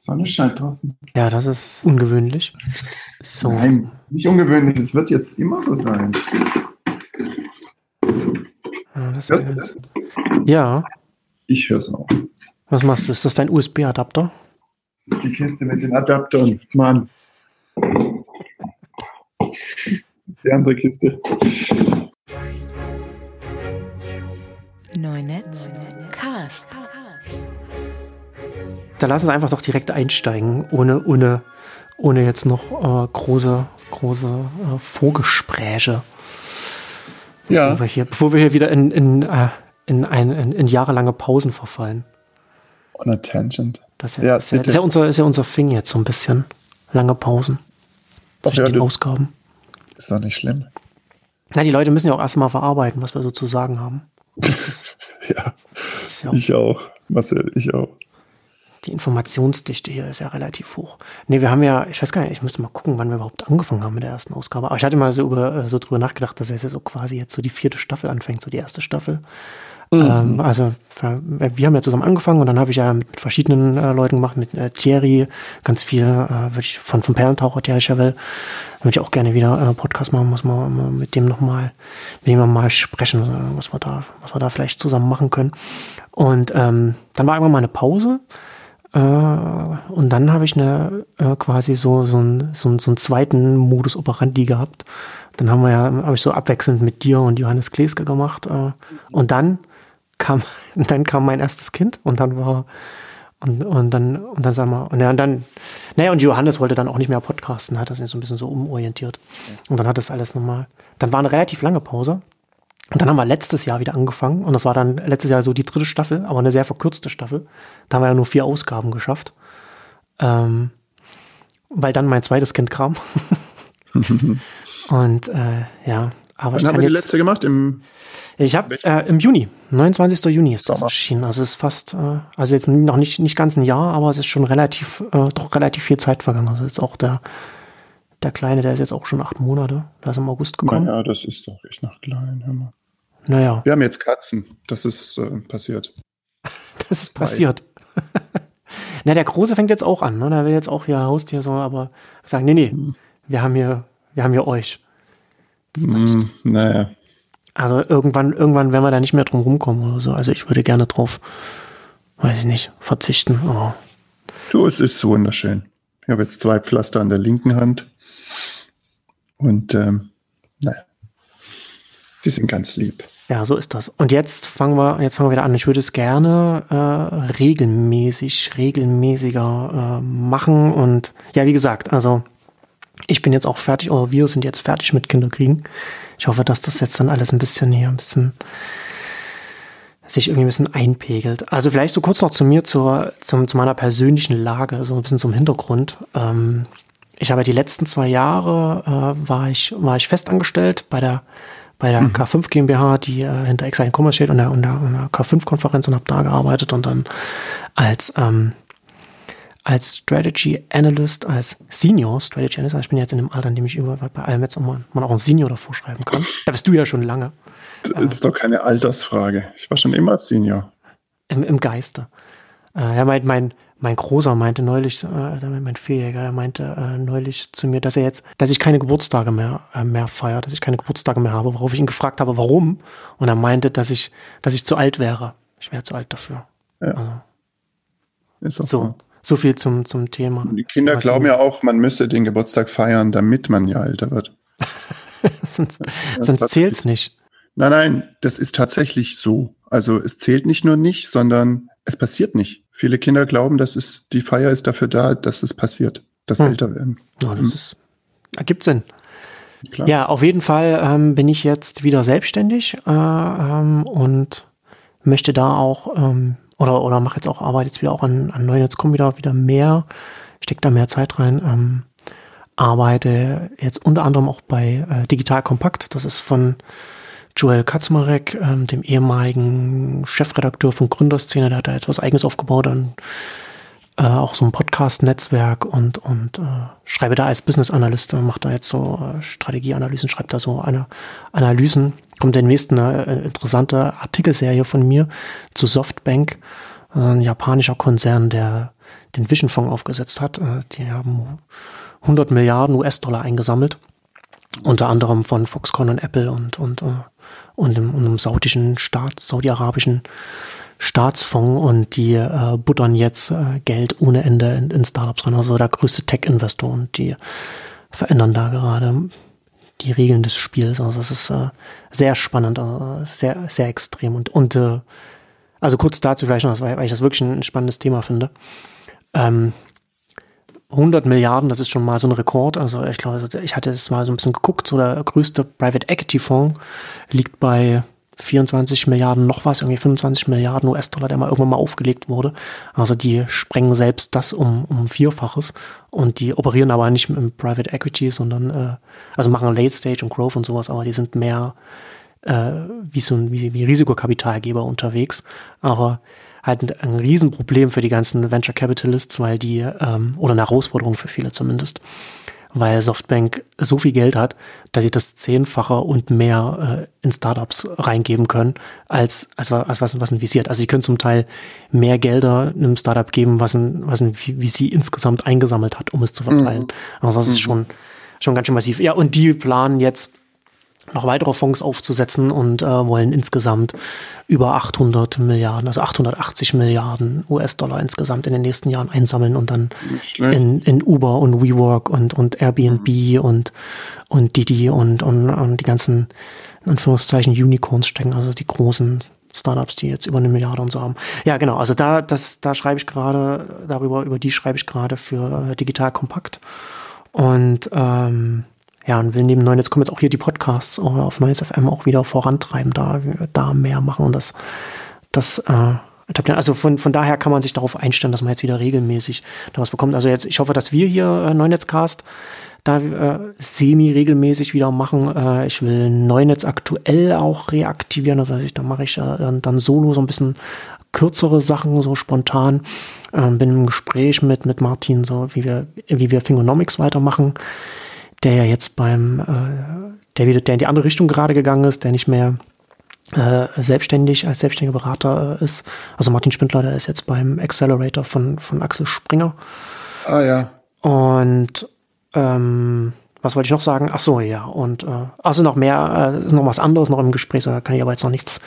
Sonne scheint draußen. Ja, das ist ungewöhnlich. So. Nein, nicht ungewöhnlich. Es wird jetzt immer so sein. Ja, das Hörst du das? ja. Ich höre es auch. was machst du? Ist das dein USB-Adapter? Das ist die Kiste mit den Adaptern. Mann. Das ist die andere Kiste. Neunetz Cast. Da lass uns einfach doch direkt einsteigen, ohne, ohne, ohne jetzt noch äh, große, große äh, Vorgespräche. Ja. Bevor wir hier, bevor wir hier wieder in, in, äh, in, ein, in, in jahrelange Pausen verfallen. On a tangent. Das ist Ja, ja, ist ja, ist ja, unser, ist ja unser Thing jetzt so ein bisschen. Lange Pausen. Zwischen ja, den Ausgaben. ist doch nicht schlimm. Na, die Leute müssen ja auch erstmal verarbeiten, was wir so zu sagen haben. Ja, ja, ich auch. Marcel, ich auch. Die Informationsdichte hier ist ja relativ hoch. Nee, wir haben ja, ich weiß gar nicht, ich müsste mal gucken, wann wir überhaupt angefangen haben mit der ersten Ausgabe. Aber ich hatte mal so, über, äh, so drüber nachgedacht, dass jetzt so quasi jetzt so die vierte Staffel anfängt, so die erste Staffel. Ähm, also wir wir haben ja zusammen angefangen und dann habe ich ja mit verschiedenen äh, Leuten gemacht, mit äh, Thierry, ganz viel, äh, würde ich von vom Perlentaucher Thierry Chauvel, würde ich auch gerne wieder äh, Podcast machen, muss man mal mit dem nochmal, mit dem mal sprechen, äh, was wir da, was wir da vielleicht zusammen machen können. Und ähm, dann war irgendwann mal eine Pause. Äh, und dann habe ich eine äh, quasi so so einen so, einen- so einen zweiten Modus operandi gehabt. Dann haben wir ja habe ich so abwechselnd mit dir und Johannes Kleske gemacht. Äh, und dann kam dann kam mein erstes Kind und dann war und, und dann und dann sagen wir und, ja, dann naja und Johannes wollte dann auch nicht mehr podcasten, hat das so ein bisschen so umorientiert. Und dann hat das alles nochmal. Dann war eine relativ lange Pause. Und dann haben wir letztes Jahr wieder angefangen und das war dann letztes Jahr so die dritte Staffel, aber eine sehr verkürzte Staffel. Da haben wir ja nur vier Ausgaben geschafft. Ähm, weil dann mein zweites Kind kam. und äh, ja, aber ich Wann haben kann wir die jetzt. letzte gemacht? Im, Ich habe äh, im Juni, 29. Juni ist das erschienen. Also es ist fast, äh, also jetzt noch nicht, nicht ganz ein Jahr, aber es ist schon relativ, äh, doch relativ viel Zeit vergangen. Also jetzt auch der, der Kleine, der ist jetzt auch schon acht Monate. Der ist im August gekommen. naja, das ist doch echt noch klein. Hör mal. Naja, Wir haben jetzt Katzen. Das ist äh, passiert. das ist passiert. Na, der Große fängt jetzt auch an, ne? Der will jetzt auch hier Haustier so, aber sagen, nee, nee, wir haben hier, wir haben hier euch. Hm, naja. Also irgendwann, irgendwann werden wir da nicht mehr drum rumkommen oder so. Also ich würde gerne drauf, weiß ich nicht, verzichten. Aber Du, es ist so wunderschön. Ich habe jetzt zwei Pflaster an der linken Hand. Und ähm, naja. Die sind ganz lieb. Ja, so ist das. Und jetzt fangen wir, jetzt fangen wir wieder an. Ich würde es gerne äh, regelmäßig, regelmäßiger äh, machen. Und ja, wie gesagt, also ich bin jetzt auch fertig, oder wir sind jetzt fertig mit Kinderkriegen. Ich hoffe, dass das jetzt dann alles ein bisschen hier ein bisschen sich irgendwie ein bisschen einpegelt. Also vielleicht so kurz noch zu mir, zur, zum, zu meiner persönlichen Lage, so ein bisschen zum Hintergrund. Ähm, ich habe die letzten zwei Jahre äh, war ich war ich festangestellt bei der bei der K5 GmbH, die äh, hinter Exile Commerce steht und der, und der, und der K5-Konferenz und habe da gearbeitet und dann als ähm, als Strategy Analyst, als Senior Strategy Analyst, also ich bin jetzt in dem Alter, in dem ich über bei allem jetzt auch mal, man auch ein Senior davor schreiben kann. Da bist du ja schon lange Das ist doch keine Altersfrage. Ich war schon immer Senior. im, im Geiste. Äh, ja, mein, mein, mein Großer meinte neulich, äh, mein Vierjähriger, der meinte äh, neulich zu mir, dass er jetzt, dass ich keine Geburtstage mehr, äh, mehr feiere, dass ich keine Geburtstage mehr habe, worauf ich ihn gefragt habe, warum. Und er meinte, dass ich, dass ich zu alt wäre. Ich wäre zu alt dafür. Ist auch So, so. so viel zum, zum Thema. Die Kinder Was- glauben ja auch, man müsse den Geburtstag feiern, damit man ja älter wird. sonst sonst zählt's nicht. Nein, nein, das ist tatsächlich so. Also es zählt nicht nur nicht, sondern es passiert nicht. Viele Kinder glauben, dass es, die Feier ist dafür da, dass es passiert, dass wir Hm. älter werden. Ja, das ist, ergibt Sinn. Klar. Ja, auf jeden Fall ähm, bin ich jetzt wieder selbstständig äh, ähm, und möchte da auch ähm, oder oder mache jetzt auch Arbeit jetzt wieder auch an, an Neunetz.com wieder wieder mehr, stecke da mehr Zeit rein. Ähm, arbeite jetzt unter anderem auch bei äh, Digital Kompakt. Das ist von Joel Kaczmarek, ähm, dem ehemaligen Chefredakteur von Gründerszene. Der hat da jetzt was Eigenes aufgebaut und äh, auch so ein Podcast-Netzwerk und, und äh, schreibe da als Business Analyst, äh, mache da jetzt so äh, Strategieanalysen, schreibe da so eine Analysen. Kommt demnächst eine äh, interessante Artikelserie von mir zu Softbank. ein japanischer Konzern, der den Vision Fonds aufgesetzt hat. Äh, die haben 100 Milliarden US-Dollar eingesammelt, unter anderem von Foxconn und Apple und, und, äh, und, einem, und einem saudischen Staat, saudi-arabischen Staatsfonds und die äh, buttern jetzt äh, Geld ohne Ende in, in Startups rein. Also der größte Tech-Investor und die verändern da gerade die Regeln des Spiels. Also das ist äh, sehr spannend, äh, sehr, sehr extrem und, und äh, also kurz dazu vielleicht noch, weil ich das wirklich ein spannendes Thema finde. Ähm, 100 Milliarden, das ist schon mal so ein Rekord. Also ich glaube, also ich hatte es mal so ein bisschen geguckt, so der größte Private Equity Fonds liegt bei 24 Milliarden noch was, irgendwie 25 Milliarden US-Dollar, der mal irgendwann mal aufgelegt wurde. Also die sprengen selbst das um, um Vierfaches und die operieren aber nicht im Private Equity, sondern äh, also machen Late Stage und Growth und sowas, aber die sind mehr äh, wie so ein wie, wie Risikokapitalgeber unterwegs. Aber halt ein, Riesenproblem für die ganzen Venture Capitalists, weil die, ähm, oder eine Herausforderung für viele zumindest, weil Softbank so viel Geld hat, dass sie das Zehnfache und mehr äh, in Startups reingeben können, als, als, als was, was ein visiert. Also sie können zum Teil mehr Gelder einem Startup geben, was ein, was ein VC insgesamt eingesammelt hat, um es zu verteilen. Mhm. Also das ist mhm. schon, schon ganz schön massiv. Ja, und die planen jetzt noch weitere Fonds aufzusetzen und äh, wollen insgesamt über 800 Milliarden, also 880 Milliarden US-Dollar insgesamt in den nächsten Jahren einsammeln und dann in, in Uber und WeWork und, und Airbnb mhm. und, und Didi und, und, und die ganzen, in Anführungszeichen, Unicorns stecken, also die großen Startups, die jetzt über eine Milliarde und so haben. Ja, genau, also da, das, da schreibe ich gerade, darüber, über die schreibe ich gerade für äh, Digital Kompakt. Und ähm, ja, und will neben neuen, jetzt kommen jetzt auch hier die Podcasts auf Neues FM auch wieder vorantreiben, da, da mehr machen und das, das, äh, also von, von daher kann man sich darauf einstellen, dass man jetzt wieder regelmäßig da was bekommt. Also jetzt, ich hoffe, dass wir hier äh, Neunetzcast da äh, semi-regelmäßig wieder machen. Äh, ich will Neunetz aktuell auch reaktivieren. Das heißt, da mache ich äh, dann, dann solo so ein bisschen kürzere Sachen, so spontan. Ähm, bin im Gespräch mit, mit Martin, so wie wir, wie wir Fingonomics weitermachen der ja jetzt beim, äh, der wieder, der in die andere Richtung gerade gegangen ist, der nicht mehr äh, selbstständig als selbstständiger Berater äh, ist. Also Martin Spindler, der ist jetzt beim Accelerator von, von Axel Springer. Ah ja. Und ähm, was wollte ich noch sagen? Ach so, ja. Und äh, also noch mehr, äh, ist noch was anderes noch im Gespräch, da kann ich aber jetzt noch nichts,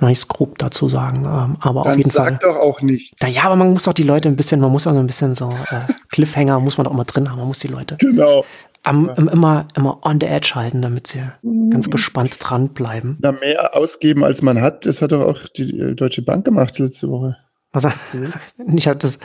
noch nichts grob dazu sagen. Ähm, aber Dann auf jeden sag Fall. doch auch nichts. Naja, aber man muss doch die Leute ein bisschen, man muss also ein bisschen so äh, Cliffhanger muss man doch immer drin haben. Man muss die Leute genau am, ja. immer, immer on the edge halten, damit sie mhm. ganz gespannt dranbleiben. Na, mehr ausgeben, als man hat, das hat doch auch die äh, Deutsche Bank gemacht letzte Woche. Was, ich hab das,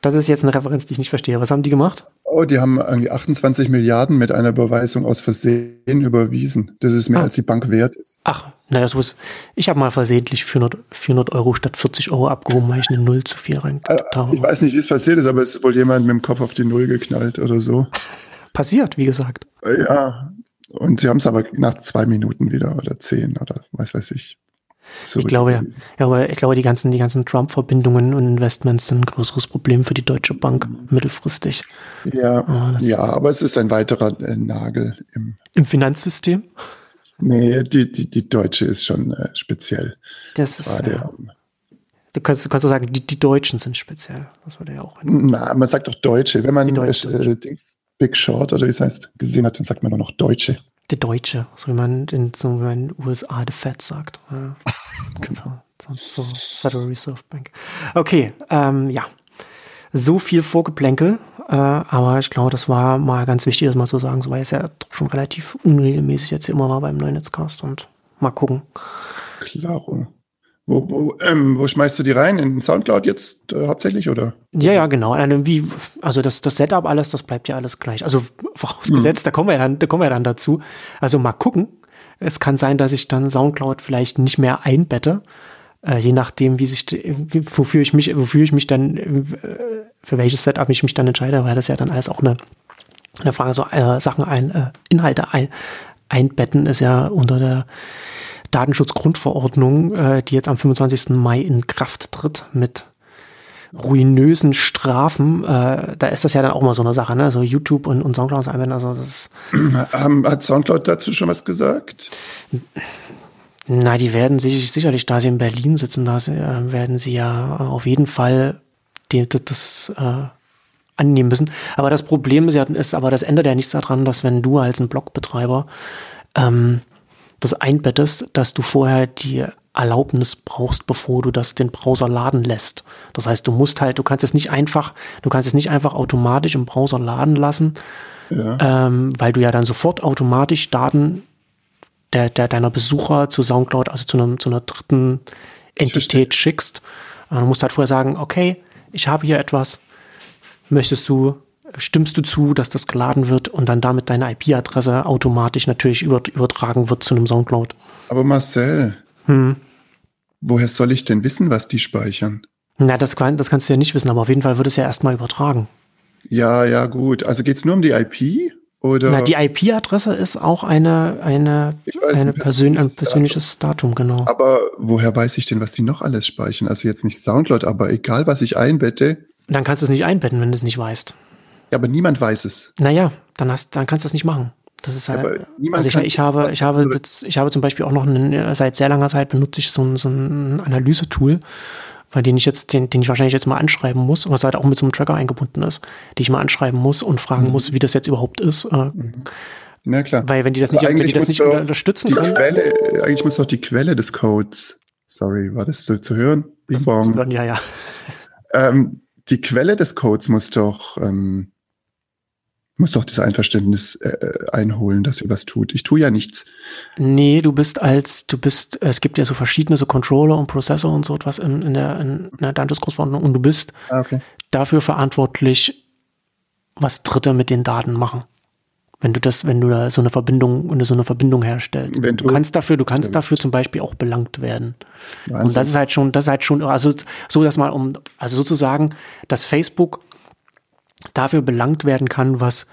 das ist jetzt eine Referenz, die ich nicht verstehe. Was haben die gemacht? Oh, die haben irgendwie 28 Milliarden mit einer Überweisung aus Versehen überwiesen. Das ist mehr, ah. als die Bank wert ist. Ach, naja, so ist. Ich habe mal versehentlich 400, 400 Euro statt 40 Euro abgehoben, weil ich eine Null zu viel rein äh, habe. Ich weiß nicht, wie es passiert ist, aber es ist wohl jemand mit dem Kopf auf die Null geknallt oder so. passiert, wie gesagt. Ja, und sie haben es aber nach zwei Minuten wieder oder zehn oder was weiß ich. Ich glaube, ja, ja, aber ich glaube, die ganzen, die ganzen Trump-Verbindungen und Investments sind ein größeres Problem für die Deutsche Bank mhm. mittelfristig. Ja, oh, ja, aber es ist ein weiterer äh, Nagel im, im Finanzsystem. Nee, die, die, die Deutsche ist schon äh, speziell. Das ist. Gerade, ja. Du kannst, du kannst sagen, die, die Deutschen sind speziell. Das würde ja auch. Na, man sagt doch Deutsche. Wenn man äh, Dings, Big Short oder wie es heißt, gesehen hat, dann sagt man nur noch Deutsche. Der Deutsche, so wie man in, so wie man in den USA the Fed sagt. genau. So, so, so, Federal Reserve Bank. Okay, ähm, ja. So viel Vorgeplänkel, äh, aber ich glaube, das war mal ganz wichtig, das mal zu sagen, so weil es ja schon relativ unregelmäßig jetzt immer war beim neuen Netzcast und mal gucken. Klaro. Wo, wo, ähm, wo schmeißt du die rein? In Soundcloud jetzt äh, hauptsächlich, oder? Ja, ja, genau. Wie, also das, das Setup alles, das bleibt ja alles gleich. Also vorausgesetzt, mhm. da kommen wir dann, da kommen wir dann dazu. Also mal gucken. Es kann sein, dass ich dann Soundcloud vielleicht nicht mehr einbette. Äh, je nachdem, wie sich, wofür ich mich, wofür ich mich dann, äh, für welches Setup ich mich dann entscheide, weil das ja dann alles auch eine, eine Frage, so äh, Sachen ein, äh, Inhalte ein, einbetten ist ja unter der Datenschutzgrundverordnung, äh, die jetzt am 25. Mai in Kraft tritt mit ruinösen Strafen, äh, da ist das ja dann auch mal so eine Sache, ne? Also YouTube und, und Soundcloud einwenden, also das Hat Soundcloud dazu schon was gesagt? Na, die werden sich sicherlich, da sie in Berlin sitzen, da sie, äh, werden sie ja auf jeden Fall die, das, das äh, annehmen müssen. Aber das Problem ist ja, ist aber das ändert ja nichts daran, dass wenn du als ein Blogbetreiber ähm, das einbettest, dass du vorher die Erlaubnis brauchst, bevor du das den Browser laden lässt. Das heißt, du musst halt, du kannst es nicht einfach, du kannst es nicht einfach automatisch im Browser laden lassen, ja. ähm, weil du ja dann sofort automatisch Daten der, der deiner Besucher zu Soundcloud, also zu, einem, zu einer dritten Entität schickst. Du musst halt vorher sagen, okay, ich habe hier etwas, möchtest du, stimmst du zu, dass das geladen wird und dann damit deine IP-Adresse automatisch natürlich übertragen wird zu einem Soundcloud. Aber Marcel, hm. woher soll ich denn wissen, was die speichern? Na, das, das kannst du ja nicht wissen, aber auf jeden Fall wird es ja erstmal übertragen. Ja, ja, gut. Also geht es nur um die IP? Oder? Na, die IP-Adresse ist auch eine, eine, eine Persön ein persönliches Datum. Datum, genau. Aber woher weiß ich denn, was die noch alles speichern? Also jetzt nicht Soundcloud, aber egal, was ich einbette. Dann kannst du es nicht einbetten, wenn du es nicht weißt. Ja, aber niemand weiß es. Naja, dann hast, dann kannst du es nicht machen. Das ist halt, ja, also ich, ich, habe, ich habe, jetzt, ich habe zum Beispiel auch noch einen, seit sehr langer Zeit benutze ich so ein, so ein Analyse-Tool, weil den ich jetzt, den, den ich wahrscheinlich jetzt mal anschreiben muss, was halt auch mit so einem Tracker eingebunden ist, die ich mal anschreiben muss und fragen mhm. muss, wie das jetzt überhaupt ist. Äh, mhm. Na klar. Weil wenn die das also nicht, wenn die das nicht unterstützen können. Quelle, eigentlich muss doch die Quelle des Codes, sorry, war das zu, zu hören? Das zu hören, ja, ja. Ähm, die Quelle des Codes muss doch ähm, muss doch das Einverständnis äh, äh, einholen, dass sie was tut. Ich tue ja nichts. Nee, du bist als, du bist, es gibt ja so verschiedene so Controller und Prozessor und so etwas in, in der, in, in der Datenschutzgrundverordnung und du bist ah, okay. dafür verantwortlich, was Dritte mit den Daten machen. Wenn du das, wenn du da so eine Verbindung, wenn du so eine Verbindung herstellst. Wenn du, du kannst dafür, du kannst dafür zum Beispiel auch belangt werden. Wahnsinn. Und das ist halt schon, das ist halt schon, also so, dass mal um, also sozusagen, dass Facebook dafür belangt werden kann, was,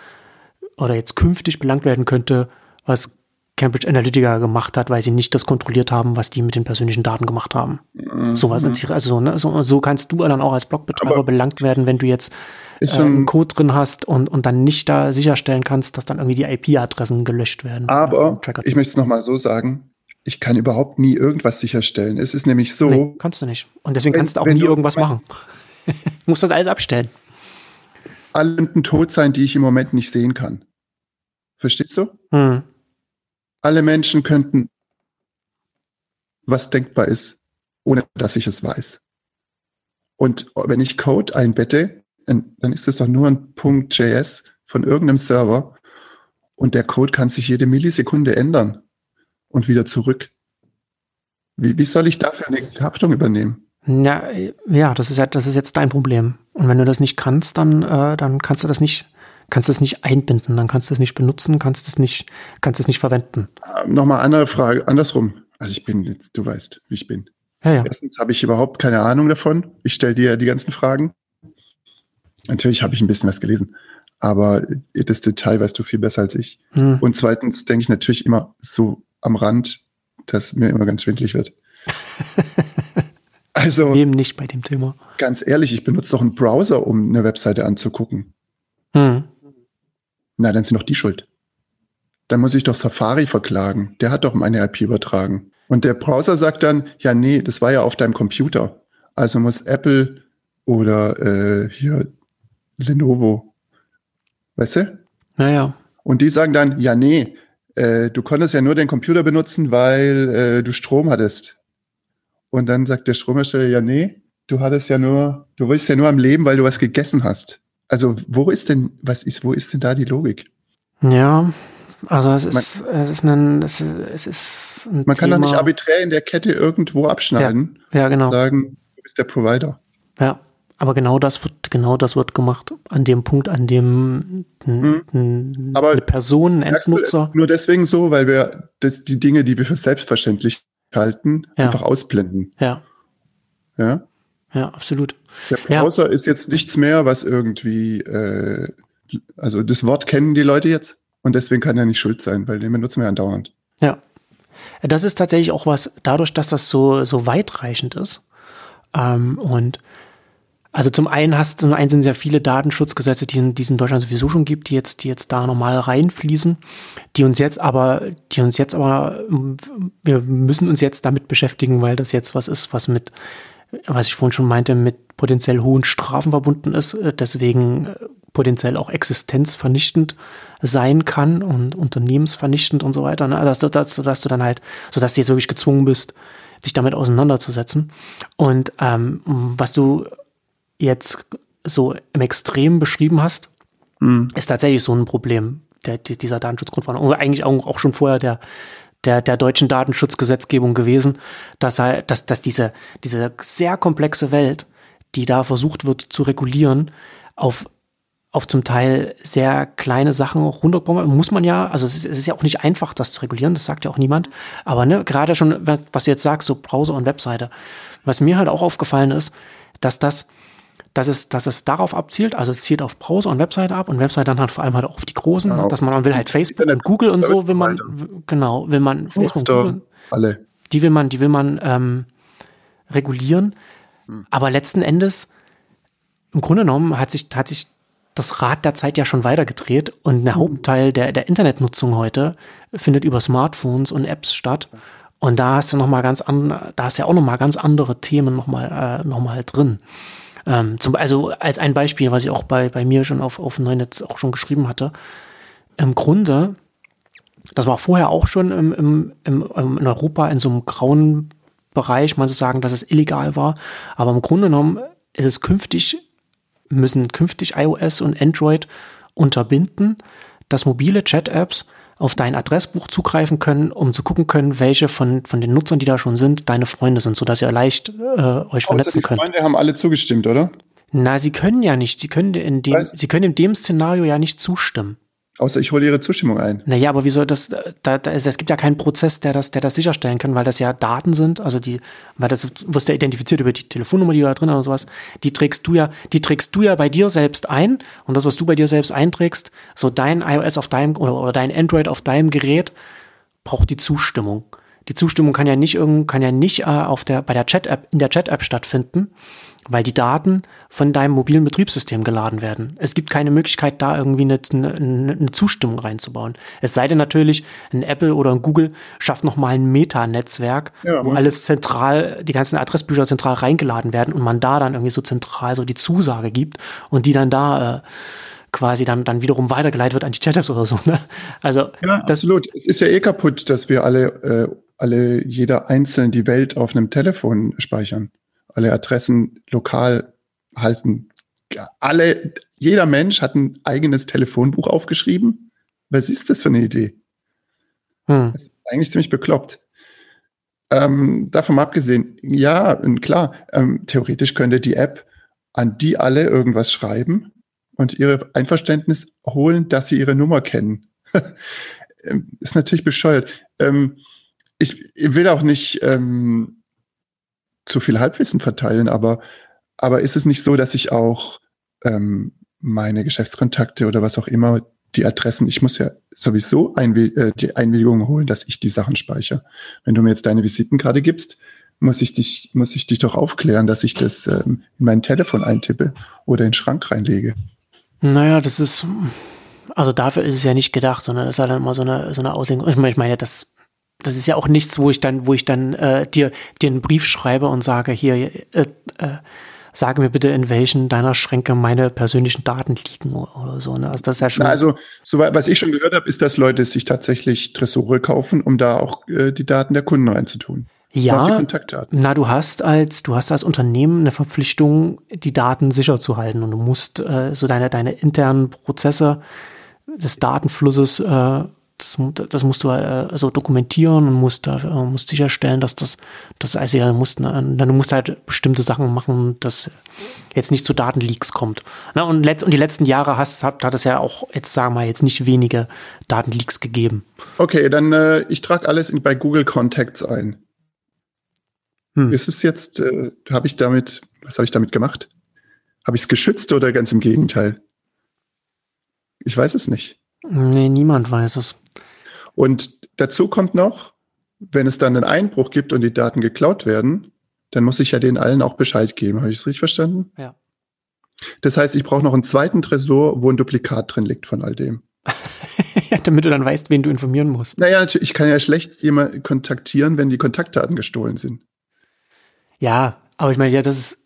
oder jetzt künftig belangt werden könnte, was Cambridge Analytica gemacht hat, weil sie nicht das kontrolliert haben, was die mit den persönlichen Daten gemacht haben. Mhm. Sowas, also so, ne? so, so kannst du dann auch als Blogbetreiber Aber belangt werden, wenn du jetzt äh, einen Code drin hast und, und dann nicht da sicherstellen kannst, dass dann irgendwie die IP-Adressen gelöscht werden. Aber ich möchte es nochmal so sagen, ich kann überhaupt nie irgendwas sicherstellen. Es ist nämlich so. Nee, kannst du nicht. Und deswegen wenn, kannst du auch nie irgendwas machen. du musst das alles abstellen alle könnten tot sein, die ich im Moment nicht sehen kann. Verstehst du? Hm. Alle Menschen könnten, was denkbar ist, ohne dass ich es weiß. Und wenn ich Code einbette, dann ist es doch nur ein Punkt JS von irgendeinem Server und der Code kann sich jede Millisekunde ändern und wieder zurück. Wie, wie soll ich dafür eine Haftung übernehmen? Ja, ja, das ist ja, das ist jetzt dein Problem. Und wenn du das nicht kannst, dann, äh, dann kannst du das nicht, kannst du das nicht einbinden, dann kannst du es nicht benutzen, kannst es nicht, kannst es nicht verwenden. Ähm, Nochmal andere Frage, andersrum. Also ich bin, du weißt, wie ich bin. Ja, ja. Erstens habe ich überhaupt keine Ahnung davon. Ich stelle dir die ganzen Fragen. Natürlich habe ich ein bisschen was gelesen, aber das Detail weißt du viel besser als ich. Hm. Und zweitens denke ich natürlich immer so am Rand, dass mir immer ganz schwindlig wird. Also. Eben nicht bei dem Thema. Ganz ehrlich, ich benutze doch einen Browser, um eine Webseite anzugucken. Hm. Na, dann sind doch die schuld. Dann muss ich doch Safari verklagen. Der hat doch meine IP übertragen. Und der Browser sagt dann, ja, nee, das war ja auf deinem Computer. Also muss Apple oder äh, hier Lenovo. Weißt du? Naja. Und die sagen dann, ja, nee, äh, du konntest ja nur den Computer benutzen, weil äh, du Strom hattest. Und dann sagt der Stromhersteller, ja, nee, du hattest ja nur, du bist ja nur am Leben, weil du was gegessen hast. Also, wo ist denn, was ist, wo ist denn da die Logik? Ja, also es ist, man, es ist ein, es ist, es ist ein Man Thema. kann doch nicht arbiträr in der Kette irgendwo abschneiden. Ja, ja genau. Und sagen, du bist der Provider. Ja, aber genau das wird, genau das wird gemacht an dem Punkt, an dem ein, hm. aber eine Person, ein Endnutzer. nur deswegen so, weil wir das, die Dinge, die wir für selbstverständlich halten, ja. einfach ausblenden. Ja. Ja. Ja, absolut. Der Browser ja. ist jetzt nichts mehr, was irgendwie, äh, also das Wort kennen die Leute jetzt und deswegen kann er nicht schuld sein, weil den benutzen wir andauernd. Ja. Das ist tatsächlich auch was, dadurch, dass das so, so weitreichend ist ähm, und Also zum einen hast zum einen sind sehr viele Datenschutzgesetze, die in diesen Deutschland sowieso schon gibt, die jetzt, die jetzt da normal reinfließen, die uns jetzt aber, die uns jetzt aber, wir müssen uns jetzt damit beschäftigen, weil das jetzt was ist, was mit, was ich vorhin schon meinte, mit potenziell hohen Strafen verbunden ist, deswegen potenziell auch existenzvernichtend sein kann und unternehmensvernichtend und so weiter, ne? dass, dass, dass du dann halt, so dass du jetzt wirklich gezwungen bist, dich damit auseinanderzusetzen. Und ähm, was du jetzt so im Extrem beschrieben hast, mhm. ist tatsächlich so ein Problem der, dieser Datenschutzgrundverordnung. Und eigentlich auch, auch schon vorher der, der, der deutschen Datenschutzgesetzgebung gewesen, dass, dass, dass diese, diese sehr komplexe Welt, die da versucht wird zu regulieren, auf auf zum Teil sehr kleine Sachen auch runterkommen. Muss man ja, also es ist, es ist, ja auch nicht einfach, das zu regulieren, das sagt ja auch niemand. Aber ne, gerade schon, was du jetzt sagst, so Browser und Webseite. Was mir halt auch aufgefallen ist, dass das, dass es, dass es darauf abzielt, also es zielt auf Browser und Webseite ab und Webseite dann halt vor allem halt auch auf die großen, genau. dass man, man will halt Facebook Internet, und Google und so, will man, genau, will man Facebook und Google, alle. Die will man, die will man ähm, regulieren. Hm. Aber letzten Endes, im Grunde genommen hat sich, hat sich das Rad der Zeit ja schon weitergedreht und der mhm. Hauptteil der, der Internetnutzung heute findet über Smartphones und Apps statt. Und da hast du noch mal ganz an, da hast du ja auch noch mal ganz andere Themen noch mal, äh, noch mal drin. Ähm, zum, also als ein Beispiel, was ich auch bei, bei mir schon auf, auf Neunetz auch schon geschrieben hatte. Im Grunde, das war vorher auch schon im, im, im, in Europa in so einem grauen Bereich, man zu sagen, dass es illegal war. Aber im Grunde genommen ist es künftig müssen künftig iOS und Android unterbinden, dass mobile Chat-Apps auf dein Adressbuch zugreifen können, um zu gucken können, welche von, von den Nutzern, die da schon sind, deine Freunde sind, sodass ihr leicht äh, euch vernetzen die könnt. Freunde haben alle zugestimmt, oder? Na, sie können ja nicht. Sie können in dem, sie können in dem Szenario ja nicht zustimmen. Außer ich hole ihre Zustimmung ein. Naja, aber wie soll das, da, da, es gibt ja keinen Prozess, der das, der das sicherstellen kann, weil das ja Daten sind, also die, weil das wirst ja identifiziert über die Telefonnummer, die du da drin hast und sowas, die trägst du ja, die trägst du ja bei dir selbst ein und das, was du bei dir selbst einträgst, so dein iOS auf deinem oder, oder dein Android auf deinem Gerät, braucht die Zustimmung. Die Zustimmung kann ja nicht irgend, kann ja nicht äh, auf der, bei der Chat-App, in der Chat-App stattfinden, weil die Daten von deinem mobilen Betriebssystem geladen werden. Es gibt keine Möglichkeit, da irgendwie eine, eine, eine Zustimmung reinzubauen. Es sei denn natürlich, ein Apple oder ein Google schafft nochmal ein Meta-Netzwerk, ja, wo alles zentral, die ganzen Adressbücher zentral reingeladen werden und man da dann irgendwie so zentral so die Zusage gibt und die dann da äh, quasi dann, dann wiederum weitergeleitet wird an die Chat-Apps oder so. Ne? Also ja, das, absolut. Es ist ja eh kaputt, dass wir alle, äh, alle, jeder einzeln die Welt auf einem Telefon speichern alle Adressen lokal halten. Alle, jeder Mensch hat ein eigenes Telefonbuch aufgeschrieben. Was ist das für eine Idee? Hm. Das ist eigentlich ziemlich bekloppt. Ähm, davon abgesehen, ja, klar, ähm, theoretisch könnte die App an die alle irgendwas schreiben und ihre Einverständnis holen, dass sie ihre Nummer kennen. Ähm, ist natürlich bescheuert. Ähm, ich, ich, will auch nicht ähm, zu viel Halbwissen verteilen, aber, aber ist es nicht so, dass ich auch ähm, meine Geschäftskontakte oder was auch immer, die Adressen, ich muss ja sowieso Einwil äh, die Einwilligung holen, dass ich die Sachen speichere. Wenn du mir jetzt deine Visitenkarte gibst, muss ich dich, muss ich dich doch aufklären, dass ich das ähm, in mein Telefon eintippe oder in den Schrank reinlege. Naja, das ist, also dafür ist es ja nicht gedacht, sondern das ist halt immer so eine, so eine Auslegung. Ich meine, ich meine, das das ist ja auch nichts, wo ich dann, wo ich dann äh, dir, dir einen Brief schreibe und sage, hier, äh, äh, sage mir bitte, in welchen deiner Schränke meine persönlichen Daten liegen oder so. Ne? Also das ist ja schon. Na, also, so, was ich schon gehört habe, ist, dass Leute sich tatsächlich Tresore kaufen, um da auch äh, die Daten der Kunden reinzutun. Ja, na, du hast als, du hast als Unternehmen eine Verpflichtung, die Daten sicher zu halten und du musst äh, so deine, deine internen Prozesse des Datenflusses äh, das, das musst du also dokumentieren und musst, da, äh, musst sicherstellen, dass das, das heißt ja, du musst, du musst halt bestimmte Sachen machen, dass jetzt nicht zu Datenleaks kommt. Na, und, letzt, und die letzten Jahre hast, hat, hat es ja auch, jetzt sagen wir jetzt nicht wenige Datenleaks gegeben. Okay, dann äh, ich trage alles in, bei Google Contacts ein. Hm. Ist es jetzt, äh, habe ich damit, was habe ich damit gemacht? Habe ich es geschützt oder ganz im Gegenteil? Ich weiß es nicht. Nee, niemand weiß es. Und dazu kommt noch, wenn es dann einen Einbruch gibt und die Daten geklaut werden, dann muss ich ja den allen auch Bescheid geben. Habe ich es richtig verstanden? Ja. Das heißt, ich brauche noch einen zweiten Tresor, wo ein Duplikat drin liegt von all dem. ja, damit du dann weißt, wen du informieren musst. Naja, natürlich, ich kann ja schlecht jemanden kontaktieren, wenn die Kontaktdaten gestohlen sind. Ja, aber ich meine, ja, das ist.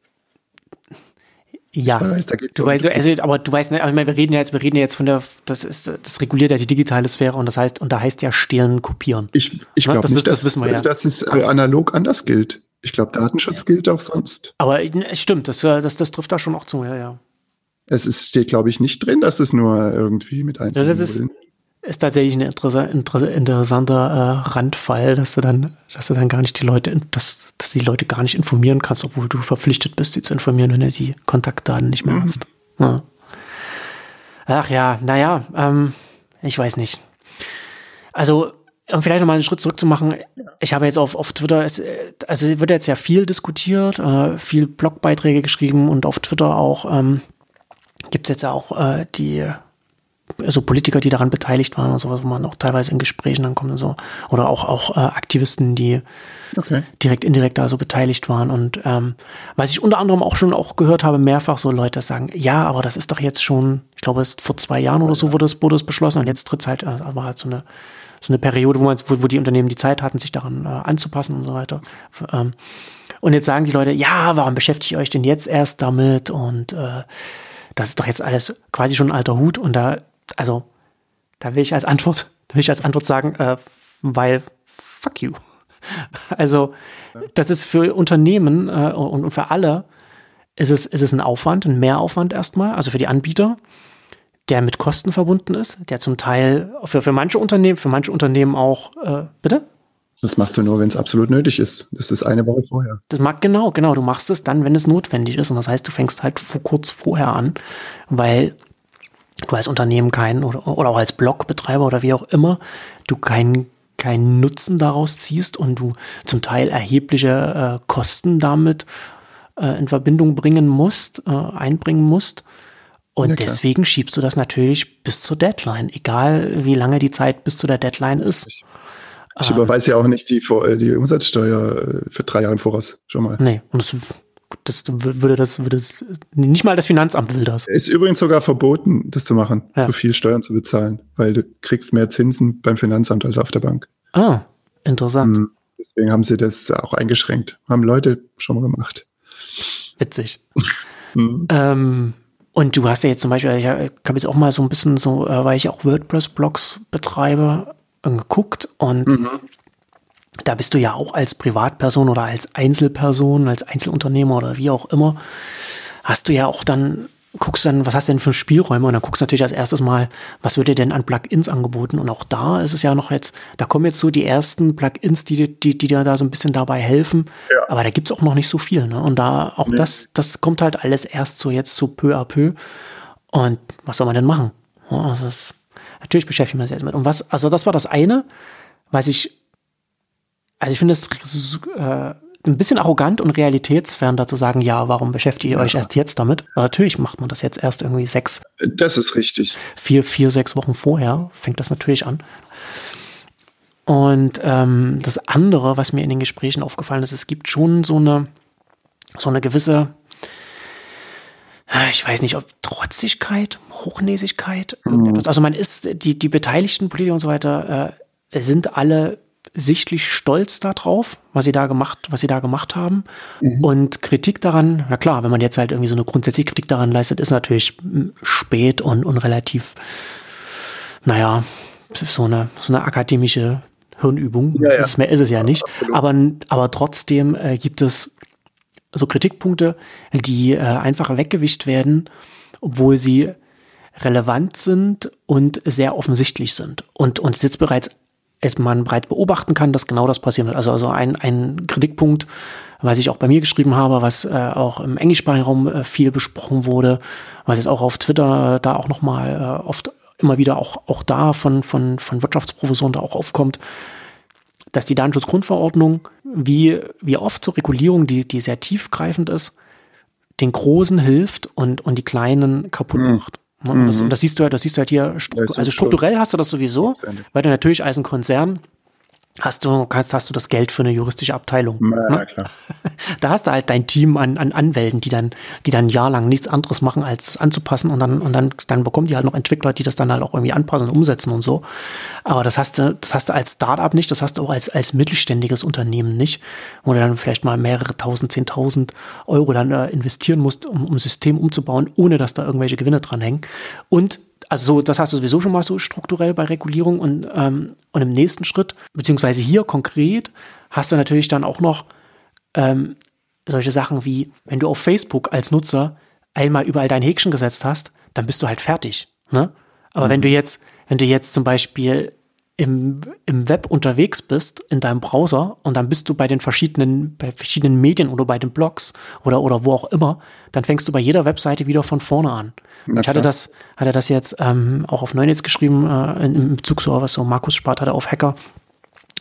Ja, weiß, du weißt, also, aber du weißt, ne, ich meine, wir reden ja jetzt, wir reden ja jetzt von der, das ist, das reguliert ja die digitale Sphäre und das heißt, und da heißt ja stehlen, kopieren. Ich, ich glaube das, nicht, das, das wissen wir ja. dass es äh, analog anders gilt. Ich glaube, Datenschutz gilt auch sonst. Aber äh, stimmt, das, äh, das, das trifft da schon auch zu, ja, ja. Es ist, steht, glaube ich, nicht drin, dass es nur irgendwie mit einzelnen ja, das ist, ist tatsächlich ein interessanter, interessanter äh, Randfall, dass du dann, dass du dann gar nicht die Leute, dass, dass die Leute gar nicht informieren kannst, obwohl du verpflichtet bist, sie zu informieren, wenn du die Kontaktdaten nicht mehr mhm. hast. Ja. Ach ja, naja, ähm, ich weiß nicht. Also, um vielleicht nochmal einen Schritt zurück zu machen, ich habe jetzt auf, auf Twitter, es, also wird jetzt ja viel diskutiert, äh, viel Blogbeiträge geschrieben und auf Twitter auch ähm, gibt es jetzt auch äh, die also Politiker, die daran beteiligt waren und sowas, wo man auch teilweise in Gesprächen dann kommt und so. Oder auch, auch äh, Aktivisten, die okay. direkt, indirekt da so beteiligt waren. Und ähm, was ich unter anderem auch schon auch gehört habe, mehrfach so Leute sagen, ja, aber das ist doch jetzt schon, ich glaube, es vor zwei Jahren oder so wurde es, wurde es beschlossen und jetzt tritt es halt, äh, war halt so eine, so eine Periode, wo man, wo, wo die Unternehmen die Zeit hatten, sich daran äh, anzupassen und so weiter. Ähm, und jetzt sagen die Leute, ja, warum beschäftigt ihr euch denn jetzt erst damit? Und äh, das ist doch jetzt alles quasi schon ein alter Hut und da also, da will ich als Antwort, da will ich als Antwort sagen, äh, weil fuck you. Also, das ist für Unternehmen äh, und, und für alle ist es, ist es ein Aufwand, ein Mehraufwand erstmal, also für die Anbieter, der mit Kosten verbunden ist, der zum Teil für, für manche Unternehmen, für manche Unternehmen auch, äh, bitte? Das machst du nur, wenn es absolut nötig ist. Das ist eine Woche vorher. Das mag genau, genau. Du machst es dann, wenn es notwendig ist. Und das heißt, du fängst halt kurz vorher an, weil du als Unternehmen keinen oder, oder auch als Blogbetreiber oder wie auch immer, du keinen keinen Nutzen daraus ziehst und du zum Teil erhebliche äh, Kosten damit äh, in Verbindung bringen musst, äh, einbringen musst. Und ja, deswegen schiebst du das natürlich bis zur Deadline, egal wie lange die Zeit bis zu der Deadline ist. Ich, ich überweise ja auch nicht die, äh, die Umsatzsteuer äh, für drei Jahre voraus, schon mal. Nee, und das das würde das, würde das, nicht mal das Finanzamt will das. Ist übrigens sogar verboten, das zu machen, ja. so viel Steuern zu bezahlen, weil du kriegst mehr Zinsen beim Finanzamt als auf der Bank. Ah, interessant. Mhm. Deswegen haben sie das auch eingeschränkt. Haben Leute schon mal gemacht. Witzig. mhm. ähm, und du hast ja jetzt zum Beispiel, ich habe jetzt auch mal so ein bisschen so, äh, weil ich auch WordPress-Blogs betreibe, geguckt und mhm da bist du ja auch als Privatperson oder als Einzelperson, als Einzelunternehmer oder wie auch immer, hast du ja auch dann, guckst dann, was hast du denn für Spielräume? Und dann guckst du natürlich als erstes mal, was wird dir denn an Plugins angeboten? Und auch da ist es ja noch jetzt, da kommen jetzt so die ersten Plugins, die, die, die dir da so ein bisschen dabei helfen. Ja. Aber da gibt es auch noch nicht so viel. Ne? Und da auch nee. das, das kommt halt alles erst so jetzt so peu à peu. Und was soll man denn machen? Ja, also das, natürlich beschäftigt man sich jetzt damit. Und was, also das war das eine, was ich also ich finde es äh, ein bisschen arrogant und realitätsfern dazu sagen, ja, warum beschäftigt ihr ja. euch erst jetzt damit? Aber natürlich macht man das jetzt erst irgendwie sechs. Das ist richtig. Vier, vier, sechs Wochen vorher fängt das natürlich an. Und ähm, das andere, was mir in den Gesprächen aufgefallen ist, es gibt schon so eine, so eine gewisse, ich weiß nicht, ob Trotzigkeit, Hochnäsigkeit. Mhm. Also man ist, die, die beteiligten Politiker und so weiter äh, sind alle sichtlich stolz darauf, was sie da gemacht, was sie da gemacht haben. Mhm. Und Kritik daran, na klar, wenn man jetzt halt irgendwie so eine grundsätzliche Kritik daran leistet, ist natürlich spät und, und relativ, naja, so eine, so eine akademische Hirnübung. Ja, ja. Ist, mehr ist es ja nicht. aber, aber trotzdem äh, gibt es so Kritikpunkte, die äh, einfach weggewischt werden, obwohl sie relevant sind und sehr offensichtlich sind. Und uns jetzt bereits es man breit beobachten kann, dass genau das passieren wird. Also, also ein, ein Kritikpunkt, was ich auch bei mir geschrieben habe, was äh, auch im englischsprachigen Raum äh, viel besprochen wurde, was jetzt auch auf Twitter äh, da auch nochmal äh, oft immer wieder auch, auch da von, von, von Wirtschaftsprofessoren da auch aufkommt, dass die Datenschutzgrundverordnung, wie, wie oft zur Regulierung, die, die sehr tiefgreifend ist, den Großen hilft und, und die Kleinen kaputt hm. macht. Ne? Und das, und das siehst du halt, das siehst du halt hier, also strukturell hast du das sowieso, weil du natürlich als ein Konzern hast du, kannst, hast du das Geld für eine juristische Abteilung. Ja, ne? klar. Da hast du halt dein Team an, an Anwälten, die dann, die dann ein Jahr lang nichts anderes machen, als das anzupassen und dann, und dann, dann bekommen die halt noch Entwickler, die das dann halt auch irgendwie anpassen und umsetzen und so. Aber das hast du, das hast du als Startup nicht, das hast du auch als, als mittelständiges Unternehmen nicht, wo du dann vielleicht mal mehrere tausend, zehntausend Euro dann äh, investieren musst, um, um ein System umzubauen, ohne dass da irgendwelche Gewinne dran hängen. Und also so, das hast du sowieso schon mal so strukturell bei Regulierung und, ähm, und im nächsten Schritt, beziehungsweise hier konkret, hast du natürlich dann auch noch ähm, solche Sachen wie, wenn du auf Facebook als Nutzer einmal überall dein Häkchen gesetzt hast, dann bist du halt fertig. Ne? Aber mhm. wenn du jetzt, wenn du jetzt zum Beispiel im, im Web unterwegs bist, in deinem Browser, und dann bist du bei den verschiedenen, bei verschiedenen Medien oder bei den Blogs oder, oder wo auch immer, dann fängst du bei jeder Webseite wieder von vorne an. ich hatte das, hatte das jetzt ähm, auch auf Neunetz geschrieben, äh, im Bezug so, was so Markus Spart hatte auf Hacker.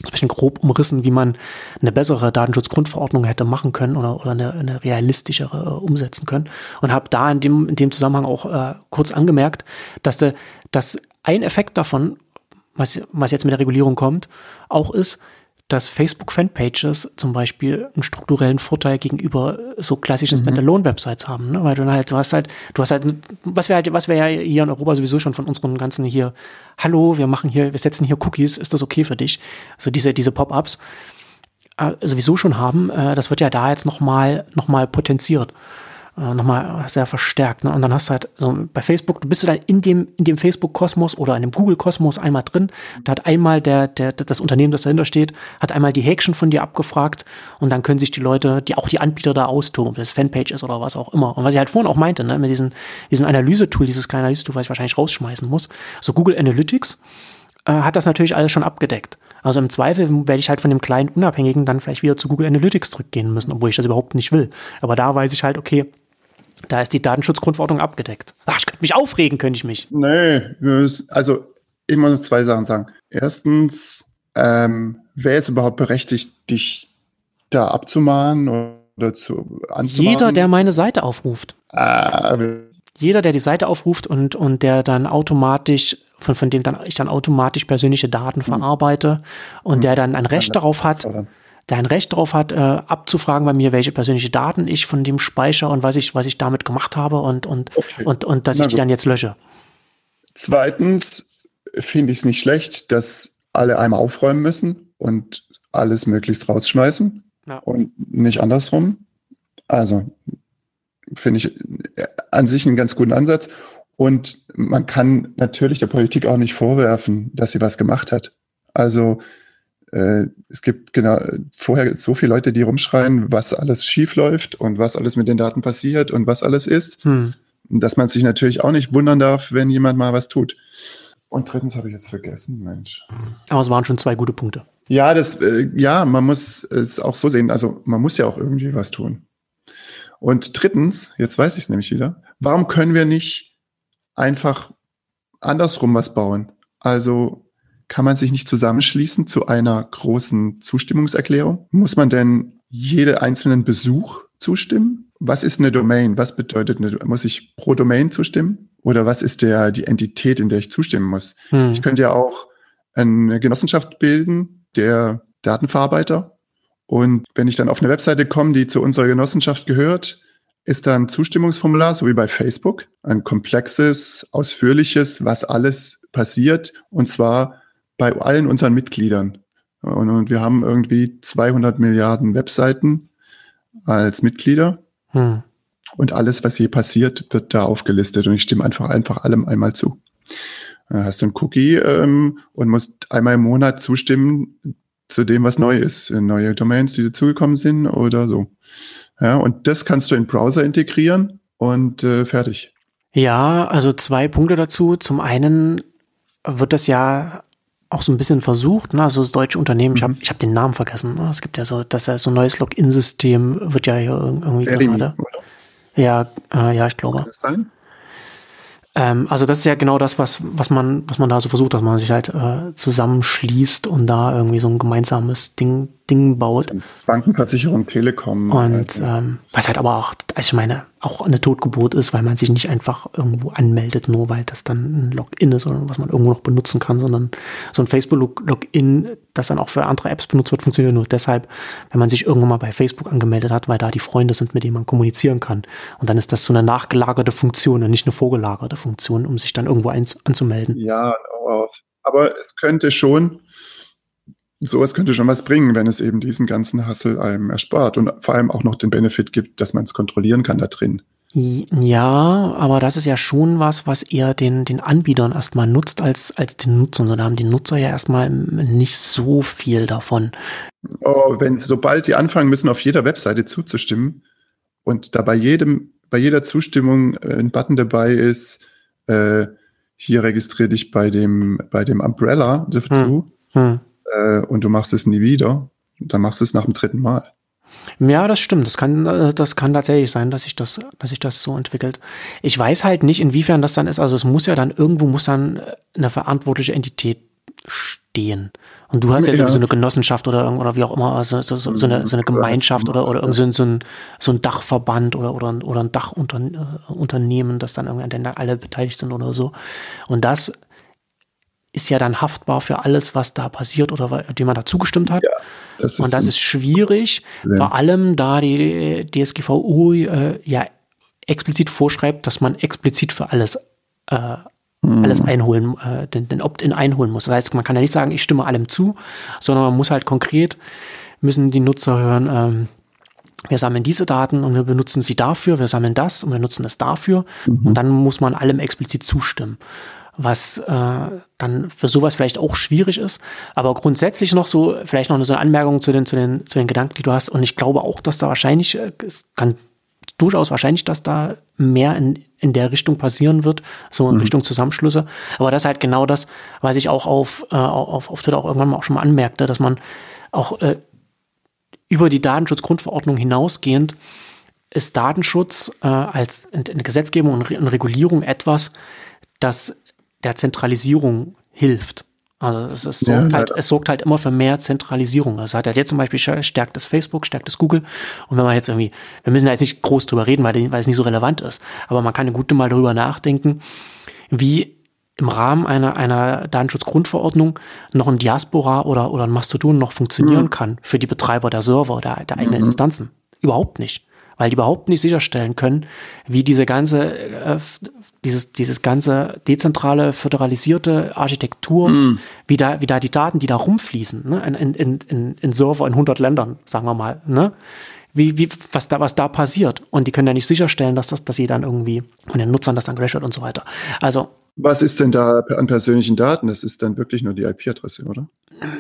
ein bisschen grob umrissen, wie man eine bessere Datenschutzgrundverordnung hätte machen können oder, oder eine, eine realistischere äh, umsetzen können. Und habe da in dem, in dem Zusammenhang auch äh, kurz angemerkt, dass, de, dass ein Effekt davon was, was jetzt mit der Regulierung kommt, auch ist, dass Facebook-Fanpages zum Beispiel einen strukturellen Vorteil gegenüber so klassischen mhm. Standalone-Websites haben, ne? weil du halt, du hast halt, du hast halt, was wir halt, was wir ja hier in Europa sowieso schon von unseren ganzen hier, hallo, wir machen hier, wir setzen hier Cookies, ist das okay für dich? Also diese, diese Pop-ups äh, sowieso schon haben, äh, das wird ja da jetzt nochmal, noch mal potenziert äh, nochmal sehr verstärkt. Ne? Und dann hast du halt so bei Facebook, bist du dann in dem, in dem Facebook-Kosmos oder in dem Google-Kosmos einmal drin. Da hat einmal der, der, das Unternehmen, das dahinter steht, hat einmal die Häkchen von dir abgefragt und dann können sich die Leute, die auch die Anbieter da austoben, ob das Fanpage ist oder was auch immer. Und was ich halt vorhin auch meinte, ne, mit diesem, diesem Analyse-Tool, dieses kleine Analyse-Tool, was ich wahrscheinlich rausschmeißen muss, so Google Analytics, äh, hat das natürlich alles schon abgedeckt. Also im Zweifel werde ich halt von dem kleinen Unabhängigen dann vielleicht wieder zu Google Analytics zurückgehen müssen, obwohl ich das überhaupt nicht will. Aber da weiß ich halt, okay, da ist die Datenschutzgrundverordnung abgedeckt. Ach, ich könnte mich aufregen, könnte ich mich. Nee, also ich muss zwei Sachen sagen. Erstens, ähm, wer ist überhaupt berechtigt, dich da abzumahnen oder zu anzumahnen? Jeder, der meine Seite aufruft. Äh, Jeder, der die Seite aufruft und, und der dann automatisch, von, von dem dann ich dann automatisch persönliche Daten hm. verarbeite und hm. der dann ein Recht darauf hat. Oder? Der ein Recht darauf hat, äh, abzufragen bei mir, welche persönliche Daten ich von dem speichere und was ich, was ich damit gemacht habe und, und, okay. und, und dass Na ich die dann jetzt lösche. Zweitens finde ich es nicht schlecht, dass alle einmal aufräumen müssen und alles möglichst rausschmeißen ja. und nicht andersrum. Also finde ich an sich einen ganz guten Ansatz. Und man kann natürlich der Politik auch nicht vorwerfen, dass sie was gemacht hat. Also äh, es gibt genau vorher so viele Leute, die rumschreien, was alles schief läuft und was alles mit den Daten passiert und was alles ist, hm. dass man sich natürlich auch nicht wundern darf, wenn jemand mal was tut. Und drittens habe ich jetzt vergessen, Mensch. Aber es waren schon zwei gute Punkte. Ja, das, äh, ja, man muss es auch so sehen. Also man muss ja auch irgendwie was tun. Und drittens, jetzt weiß ich es nämlich wieder, warum können wir nicht einfach andersrum was bauen? Also kann man sich nicht zusammenschließen zu einer großen Zustimmungserklärung? Muss man denn jede einzelnen Besuch zustimmen? Was ist eine Domain? Was bedeutet eine, muss ich pro Domain zustimmen? Oder was ist der, die Entität, in der ich zustimmen muss? Hm. Ich könnte ja auch eine Genossenschaft bilden, der Datenverarbeiter. Und wenn ich dann auf eine Webseite komme, die zu unserer Genossenschaft gehört, ist da ein Zustimmungsformular, so wie bei Facebook, ein komplexes, ausführliches, was alles passiert. Und zwar bei allen unseren Mitgliedern. Und, und wir haben irgendwie 200 Milliarden Webseiten als Mitglieder. Hm. Und alles, was hier passiert, wird da aufgelistet. Und ich stimme einfach, einfach allem einmal zu. Da hast du ein Cookie ähm, und musst einmal im Monat zustimmen zu dem, was neu ist. Neue Domains, die dazugekommen sind oder so. Ja, und das kannst du in Browser integrieren und äh, fertig. Ja, also zwei Punkte dazu. Zum einen wird das ja auch so ein bisschen versucht, ne? also das deutsche Unternehmen, mhm. ich habe ich hab den Namen vergessen. Ne? Es gibt ja so, dass ja so ein neues Login-System wird ja hier irgendwie Berlin, gerade. Oder? Ja, äh, ja, ich glaube. Kann das sein? Ähm, also das ist ja genau das, was, was man, was man da so versucht, dass man sich halt äh, zusammenschließt und da irgendwie so ein gemeinsames Ding, Ding baut. Bankenversicherung, Telekom. Und halt, ähm, was halt aber auch, also ich meine, auch eine Totgeburt ist, weil man sich nicht einfach irgendwo anmeldet, nur weil das dann ein Login ist oder was man irgendwo noch benutzen kann, sondern so ein Facebook-Login, das dann auch für andere Apps benutzt wird, funktioniert nur deshalb, wenn man sich irgendwann mal bei Facebook angemeldet hat, weil da die Freunde sind, mit denen man kommunizieren kann. Und dann ist das so eine nachgelagerte Funktion und nicht eine vorgelagerte Funktion, um sich dann irgendwo anzumelden. Ja, aber es könnte schon sowas könnte schon was bringen, wenn es eben diesen ganzen Hassel einem erspart und vor allem auch noch den Benefit gibt, dass man es kontrollieren kann da drin. Ja, aber das ist ja schon was, was eher den, den Anbietern erstmal nutzt als, als den Nutzern. So, da haben die Nutzer ja erstmal nicht so viel davon. Oh, wenn, sobald die anfangen müssen, auf jeder Webseite zuzustimmen und da bei jedem, bei jeder Zustimmung äh, ein Button dabei ist, äh, hier registriere dich bei dem, bei dem Umbrella dazu, hm. Hm äh, und du machst es nie wieder, dann machst du es nach dem dritten Mal. Ja, das stimmt. Das kann, äh, das kann tatsächlich sein, dass sich das, dass sich das so entwickelt. Ich weiß halt nicht, inwiefern das dann ist. Also es muss ja dann irgendwo muss dann äh, eine verantwortliche Entität stehen. Und du hast ja, ja. so eine Genossenschaft oder, oder wie auch immer, also so, so, so, eine, so eine Gemeinschaft oder, oder so, so, ein, so ein Dachverband oder, oder, oder ein Dachunternehmen, das dann irgendwie an denen alle beteiligt sind oder so. Und das ist ja dann haftbar für alles, was da passiert oder dem man da zugestimmt hat. Ja, das und das ist schwierig, ja. vor allem da die DSGVO äh, ja explizit vorschreibt, dass man explizit für alles äh, mhm. alles einholen, äh, den, den Opt-in einholen muss. Das heißt, man kann ja nicht sagen, ich stimme allem zu, sondern man muss halt konkret, müssen die Nutzer hören, ähm, wir sammeln diese Daten und wir benutzen sie dafür, wir sammeln das und wir nutzen es dafür mhm. und dann muss man allem explizit zustimmen was äh, dann für sowas vielleicht auch schwierig ist. Aber grundsätzlich noch so, vielleicht noch so eine Anmerkung zu den, zu den, zu den Gedanken, die du hast. Und ich glaube auch, dass da wahrscheinlich, äh, es kann durchaus wahrscheinlich, dass da mehr in, in der Richtung passieren wird, so in mhm. Richtung Zusammenschlüsse. Aber das ist halt genau das, was ich auch auf, äh, auf, auf Twitter auch irgendwann mal auch schon mal anmerkte, dass man auch äh, über die Datenschutzgrundverordnung hinausgehend ist Datenschutz äh, als in, in Gesetzgebung und Re Regulierung etwas, das der Zentralisierung hilft. Also es, es, sorgt ja, halt, es sorgt halt immer für mehr Zentralisierung. Also hat er jetzt zum Beispiel stärkt das Facebook, stärkt das Google. Und wenn man jetzt irgendwie, wir müssen da jetzt nicht groß drüber reden, weil, weil es nicht so relevant ist. Aber man kann eine gute Mal darüber nachdenken, wie im Rahmen einer, einer Datenschutzgrundverordnung noch ein Diaspora oder, oder ein Mastodon noch funktionieren mhm. kann für die Betreiber der Server, der, der eigenen mhm. Instanzen. Überhaupt nicht weil die überhaupt nicht sicherstellen können, wie diese ganze, äh, dieses, dieses ganze dezentrale, föderalisierte Architektur, mm. wie, da, wie da die Daten, die da rumfließen, ne, in, in, in, in Server in 100 Ländern, sagen wir mal, ne, wie, wie, was da, was da passiert. Und die können ja nicht sicherstellen, dass das, dass sie dann irgendwie von den Nutzern das dann gelöscht wird und so weiter. Also. Was ist denn da an persönlichen Daten? Das ist dann wirklich nur die IP-Adresse, oder?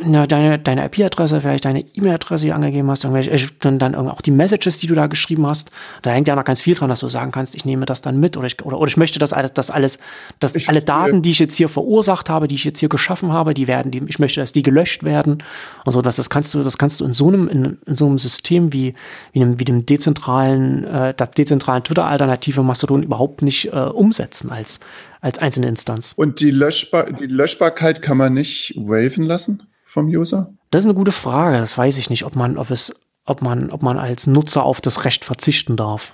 Na, deine, deine IP-Adresse, vielleicht deine E-Mail-Adresse, die du angegeben hast, irgendwelche, dann, dann auch die Messages, die du da geschrieben hast. Da hängt ja noch ganz viel dran, dass du sagen kannst, ich nehme das dann mit oder ich, oder, oder ich möchte das alles, das alles, dass ich, alle Daten, die ich jetzt hier verursacht habe, die ich jetzt hier geschaffen habe, die werden, die, ich möchte, dass die gelöscht werden und so, das, das kannst du, das kannst du in so einem, in, in so einem System wie, wie einem, wie dem dezentralen, äh, der dezentralen Twitter-Alternative Mastodon überhaupt nicht äh, umsetzen als, als einzelne Instanz. Und die, Löschbar die Löschbarkeit kann man nicht waven lassen vom User? Das ist eine gute Frage. Das weiß ich nicht, ob man, ob es, ob man, ob man als Nutzer auf das Recht verzichten darf.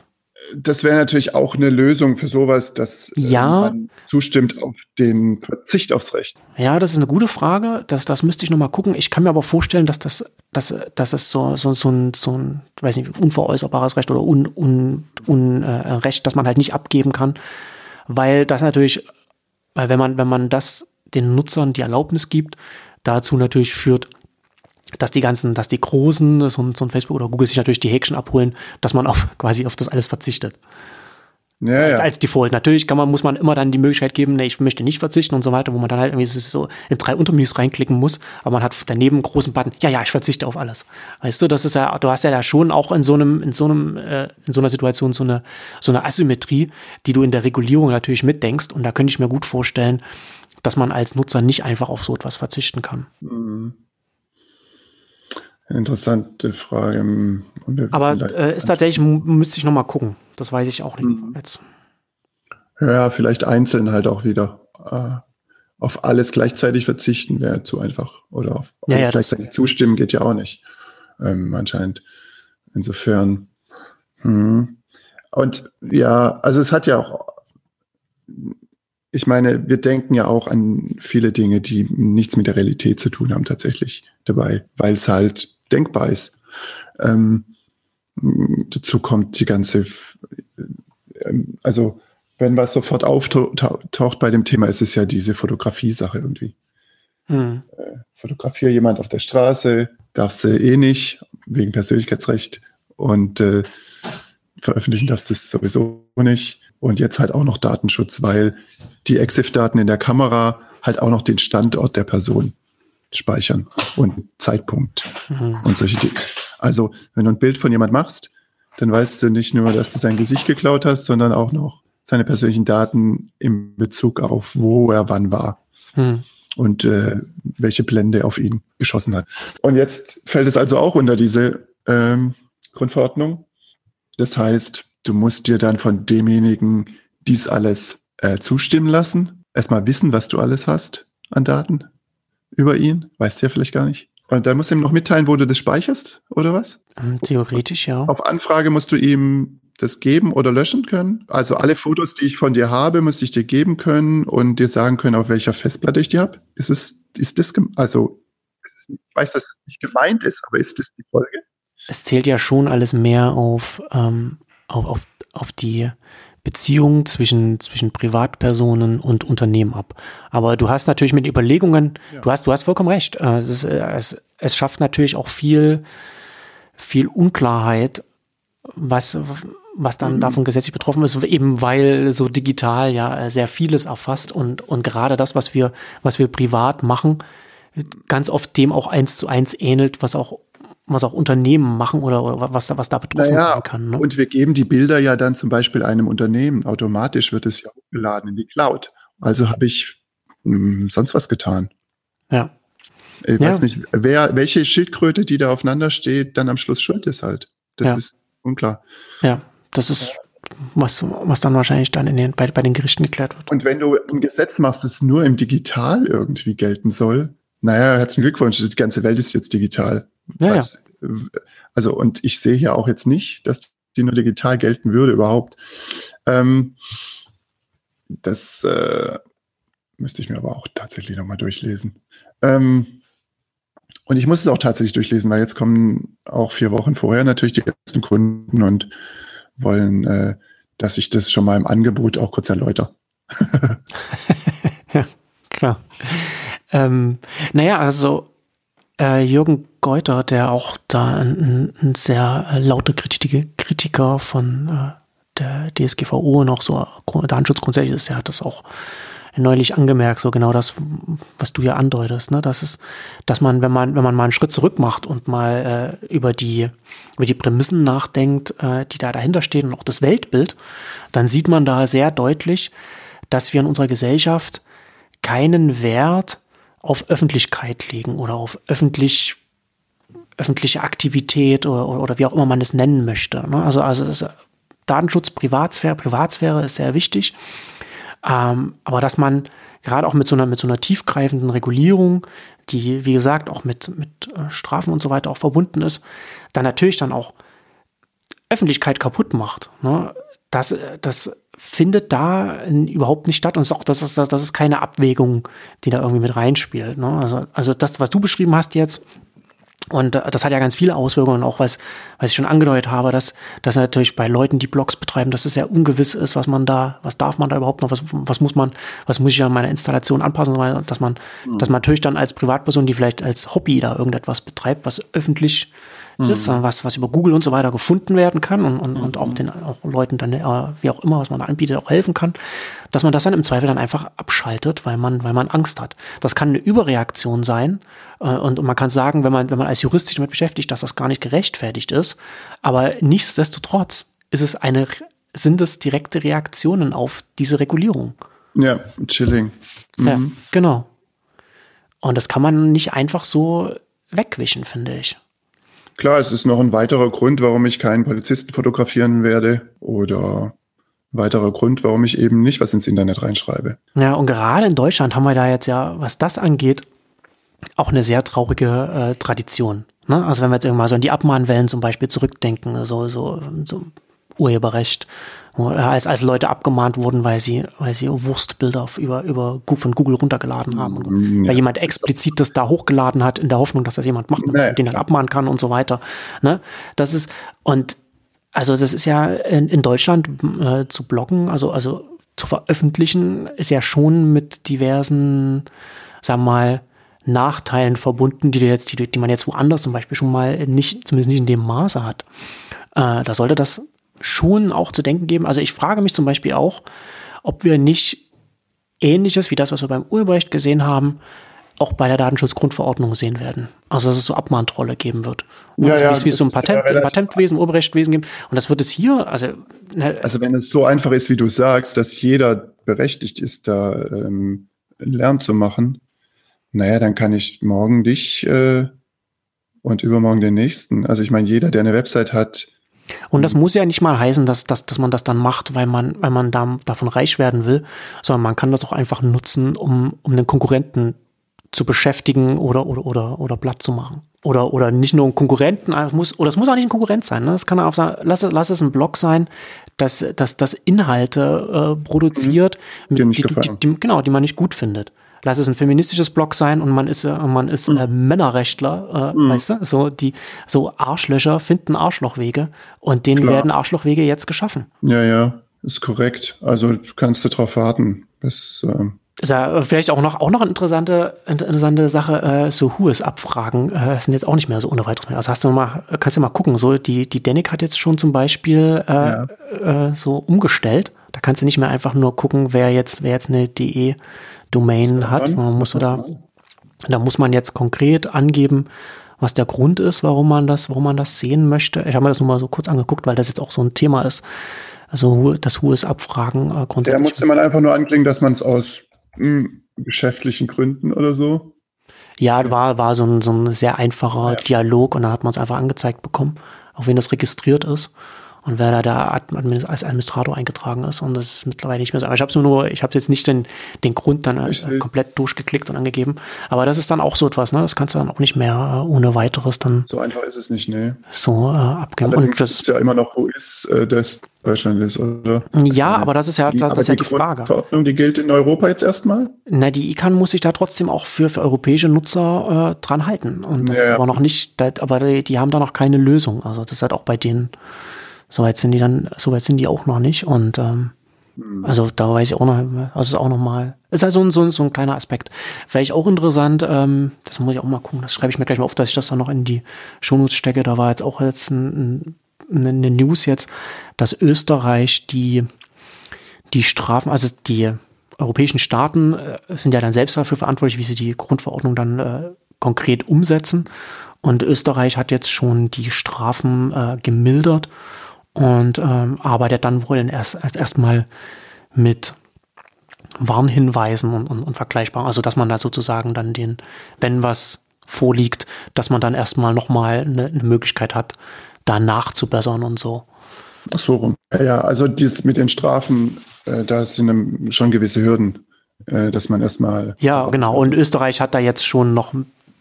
Das wäre natürlich auch eine Lösung für sowas, dass äh, ja. man zustimmt auf den Verzicht aufs Recht. Ja, das ist eine gute Frage. Das, das müsste ich nochmal gucken. Ich kann mir aber vorstellen, dass das, dass, dass es so, so, so ein, so ein, weiß nicht, unveräußerbares Recht oder un, un, un, äh, Recht, das man halt nicht abgeben kann, weil das natürlich, weil wenn man, wenn man das den Nutzern die Erlaubnis gibt, dazu natürlich führt, dass die ganzen, dass die Großen, so, so ein Facebook oder Google sich natürlich die Häkchen abholen, dass man auf quasi auf das alles verzichtet. Ja, als, ja. als Default. Natürlich kann man, muss man immer dann die Möglichkeit geben, nee, ich möchte nicht verzichten und so weiter, wo man dann halt irgendwie so in drei Untermenüs reinklicken muss, aber man hat daneben einen großen Button, ja, ja, ich verzichte auf alles. Weißt du, das ist ja, du hast ja da schon auch in so einem, in so einem, äh, in so einer Situation so eine, so eine Asymmetrie, die du in der Regulierung natürlich mitdenkst und da könnte ich mir gut vorstellen, dass man als Nutzer nicht einfach auf so etwas verzichten kann. Mhm. Interessante Frage. Aber äh, ist tatsächlich, müsste ich nochmal gucken. Das weiß ich auch nicht mhm. jetzt. Ja, vielleicht einzeln halt auch wieder. Äh, auf alles gleichzeitig verzichten wäre zu einfach. Oder auf alles ja, gleichzeitig zustimmen geht ja auch nicht. Ähm, anscheinend. Insofern. Hm. Und ja, also es hat ja auch, ich meine, wir denken ja auch an viele Dinge, die nichts mit der Realität zu tun haben tatsächlich dabei, weil es halt denkbar ist. Ähm, dazu kommt die ganze, ähm, also wenn was sofort auftaucht bei dem Thema, ist es ja diese Fotografie-Sache irgendwie. Hm. Äh, fotografiere jemand auf der Straße, darfst du eh nicht, wegen Persönlichkeitsrecht. Und äh, veröffentlichen darfst du es sowieso nicht. Und jetzt halt auch noch Datenschutz, weil die EXIF-Daten in der Kamera halt auch noch den Standort der Person speichern und Zeitpunkt mhm. und solche Dinge. Also, wenn du ein Bild von jemand machst, dann weißt du nicht nur, dass du sein Gesicht geklaut hast, sondern auch noch seine persönlichen Daten in Bezug auf, wo er wann war. Mhm. Und äh, welche Blende auf ihn geschossen hat. Und jetzt fällt es also auch unter diese ähm, Grundverordnung. Das heißt, du musst dir dann von demjenigen dies alles äh, zustimmen lassen. Erstmal wissen, was du alles hast an Daten über ihn. Weißt du ja vielleicht gar nicht. Und dann musst du ihm noch mitteilen, wo du das speicherst, oder was? Ähm, theoretisch ja. Auf Anfrage musst du ihm das geben oder löschen können. Also alle Fotos, die ich von dir habe, müsste ich dir geben können und dir sagen können, auf welcher Festplatte ich die habe. Ist es, ist das, also, ich weiß, dass es nicht gemeint ist, aber ist das die Folge? Es zählt ja schon alles mehr auf, ähm, auf, auf, auf die Beziehung zwischen, zwischen Privatpersonen und Unternehmen ab. Aber du hast natürlich mit Überlegungen, ja. du hast, du hast vollkommen recht. Äh, es, ist, äh, es, es schafft natürlich auch viel, viel Unklarheit, was, was dann mhm. davon gesetzlich betroffen ist, eben weil so digital ja sehr vieles erfasst und, und gerade das, was wir, was wir privat machen, ganz oft dem auch eins zu eins ähnelt, was auch was auch Unternehmen machen oder, oder was, da, was da betroffen naja, sein kann. Ne? Und wir geben die Bilder ja dann zum Beispiel einem Unternehmen. Automatisch wird es ja hochgeladen in die Cloud. Also habe ich mh, hm, sonst was getan. Ja. Ich ja. weiß nicht, wer, welche Schildkröte, die da aufeinander steht, dann am Schluss schuld ist halt. Das ja. ist unklar. Ja, das ist was, was dann wahrscheinlich dann in den, bei, bei den Gerichten geklärt wird. Und wenn du ein Gesetz machst, das nur im Digital irgendwie gelten soll, naja, herzlichen Glückwunsch, die ganze Welt ist jetzt digital. Ja, was, ja. Also, und ich sehe hier auch jetzt nicht, dass die nur digital gelten würde überhaupt. Ähm, das äh, müsste ich mir aber auch tatsächlich nochmal durchlesen. Ähm, und ich muss es auch tatsächlich durchlesen, weil jetzt kommen auch vier Wochen vorher natürlich die ersten Kunden und wollen, äh, dass ich das schon mal im Angebot auch kurz erläutere. ja, klar. Ähm, naja, also äh, Jürgen Geuter, der auch da ein, ein sehr lauter Kritiker von äh, der DSGVO und auch so Datenschutz grundsätzlich ist, der hat das auch neulich angemerkt, so genau das, was du ja andeutest, ne? Das ist, dass man, wenn man, wenn man mal einen Schritt zurück macht und mal äh, über die, über die Prämissen nachdenkt, äh, die da dahinter stehen und auch das Weltbild, dann sieht man da sehr deutlich, dass wir in unserer Gesellschaft keinen Wert auf Öffentlichkeit legen oder auf öffentlich öffentliche Aktivität oder, oder, wie auch immer man es nennen möchte. Ne? Also, also das Datenschutz, Privatsphäre, Privatsphäre ist sehr wichtig. Ähm, aber dass man gerade auch mit so einer, mit so einer tiefgreifenden Regulierung, die, wie gesagt, auch mit, mit äh, Strafen und so weiter auch verbunden ist, dann natürlich dann auch Öffentlichkeit kaputt macht. Ne? Das, das findet da überhaupt nicht statt und ist auch, das ist, das ist keine Abwägung, die da irgendwie mit reinspielt. Ne? Also, also das, was du beschrieben hast jetzt, und äh, das hat ja ganz viele Auswirkungen, auch was, was ich schon angedeutet habe, dass, dass natürlich bei Leuten, die Blogs betreiben, dass es sehr ungewiss ist, was man da, was darf man da überhaupt noch, was, was muss man, was muss ich an meiner Installation anpassen, dass man, mhm. dass man natürlich dann als Privatperson, die vielleicht als Hobby da irgendetwas betreibt, was öffentlich mhm. ist, was, was über Google und so weiter gefunden werden kann und, und, mhm. und auch mhm. den auch Leuten dann, äh, wie auch immer, was man da anbietet, auch helfen kann, dass man das dann im Zweifel dann einfach abschaltet, weil man, weil man Angst hat. Das kann eine Überreaktion sein und, und man kann sagen, wenn man, wenn man als Jurist sich damit beschäftigt, dass das gar nicht gerechtfertigt ist, aber nichtsdestotrotz ist es eine, sind es direkte Reaktionen auf diese Regulierung. Ja, chilling. Mhm. Ja, genau. Und das kann man nicht einfach so wegwischen, finde ich. Klar, es ist noch ein weiterer Grund, warum ich keinen Polizisten fotografieren werde oder ein weiterer Grund, warum ich eben nicht was ins Internet reinschreibe. Ja, und gerade in Deutschland haben wir da jetzt ja, was das angeht, auch eine sehr traurige äh, Tradition. Ne? Also wenn wir jetzt irgendwann so an die Abmahnwellen zum Beispiel zurückdenken, so, so, so Urheberrecht, als, als Leute abgemahnt wurden, weil sie, weil sie Wurstbilder auf, über, über von Google runtergeladen haben. Und, mm, ja. Weil jemand explizit das da hochgeladen hat, in der Hoffnung, dass das jemand macht, naja, den dann abmahnen kann und so weiter. Ne? Das ist, und also das ist ja in, in Deutschland äh, zu bloggen, also, also zu veröffentlichen, ist ja schon mit diversen, sagen wir mal, Nachteilen verbunden, die, jetzt, die, die man jetzt woanders zum Beispiel schon mal nicht, zumindest nicht in dem Maße hat. Äh, da sollte das schon auch zu denken geben. Also ich frage mich zum Beispiel auch, ob wir nicht ähnliches wie das, was wir beim Urheberrecht gesehen haben, auch bei der Datenschutzgrundverordnung sehen werden. Also dass es so Abmahntrolle geben wird. Und ja, ja, wie es so ein Patent, ja Patentwesen, Urheberrechtwesen gibt. Und das wird es hier, also. Ne, also wenn es so einfach ist, wie du sagst, dass jeder berechtigt ist, da ähm, Lärm zu machen, naja, dann kann ich morgen dich äh, und übermorgen den nächsten. Also ich meine, jeder, der eine Website hat, und das muss ja nicht mal heißen, dass, dass, dass man das dann macht, weil man, weil man da, davon reich werden will, sondern man kann das auch einfach nutzen, um, um den Konkurrenten zu beschäftigen oder, oder, oder, oder platt zu machen. Oder, oder nicht nur ein Konkurrenten, es muss, oder es muss auch nicht ein Konkurrent sein. Ne? Das kann auch sein, lass, lass es ein Blog sein, das, das, das Inhalte äh, produziert, mhm. die, die, die, genau, die man nicht gut findet lass es ein feministisches Blog sein und man ist, man ist mhm. äh, Männerrechtler, äh, mhm. weißt du? So, die, so Arschlöcher finden Arschlochwege und denen Klar. werden Arschlochwege jetzt geschaffen. Ja, ja, ist korrekt. Also kannst du darauf warten, bis. Äh ist ja vielleicht auch noch, auch noch eine interessante, interessante Sache, äh, so Hues-Abfragen äh, sind jetzt auch nicht mehr so ohne weiteres mehr. Also hast du mal, kannst du mal gucken, so die, die Denic hat jetzt schon zum Beispiel äh, ja. äh, so umgestellt. Da kannst du nicht mehr einfach nur gucken, wer jetzt, wer jetzt eine DE Domain hat. Man muss da, da muss man jetzt konkret angeben, was der Grund ist, warum man das, warum man das sehen möchte. Ich habe mir das nur mal so kurz angeguckt, weil das jetzt auch so ein Thema ist. Also das hohes Abfragen äh, grundsätzlich. Da musste man einfach nur anklicken, dass man es aus mh, hm, geschäftlichen Gründen oder so. Ja, war, war so ein, so ein sehr einfacher ja. Dialog und dann hat man es einfach angezeigt bekommen, auf wen das registriert ist und wer da, da als Administrator eingetragen ist. Und das ist mittlerweile nicht mehr so. Aber ich habe nur, ich habe jetzt nicht den, den Grund dann äh, komplett durchgeklickt und angegeben. Aber das ist dann auch so etwas, ne? Das kannst du dann auch nicht mehr äh, ohne weiteres dann. So einfach ist es nicht, ne? So äh, abgeben. Allerdings und das ist ja immer noch, wo ist äh, das Deutschland ist, oder? Ja, aber das ist ja, die, das ist ja die, die Frage. Verordnung, die gilt in Europa jetzt erstmal? Na, die ICANN muss sich da trotzdem auch für, für europäische Nutzer äh, dran halten. Und das ja, ist aber noch nicht, aber die, die haben da noch keine Lösung. Also das ist halt auch bei denen Soweit sind die dann, soweit sind die auch noch nicht. Und ähm, mhm. also da weiß ich auch noch, also ist auch noch mal, ist halt so ein, so ein, so ein kleiner Aspekt. Vielleicht auch interessant, ähm, das muss ich auch mal gucken, das schreibe ich mir gleich mal auf, dass ich das dann noch in die Shownotes stecke. Da war jetzt auch jetzt ein, ein, eine News jetzt, dass Österreich die, die Strafen, also die europäischen Staaten äh, sind ja dann selbst dafür verantwortlich, wie sie die Grundverordnung dann äh, konkret umsetzen. Und Österreich hat jetzt schon die Strafen äh, gemildert und ähm, arbeitet dann wohl erst erstmal mit Warnhinweisen und, und, und vergleichbar. Also dass man da sozusagen dann den, wenn was vorliegt, dass man dann erstmal nochmal eine, eine Möglichkeit hat, da nachzubessern und so. Ach so rum. Ja, also dies mit den Strafen, äh, da sind schon gewisse Hürden, äh, dass man erstmal. Ja, genau. Und Österreich hat da jetzt schon noch,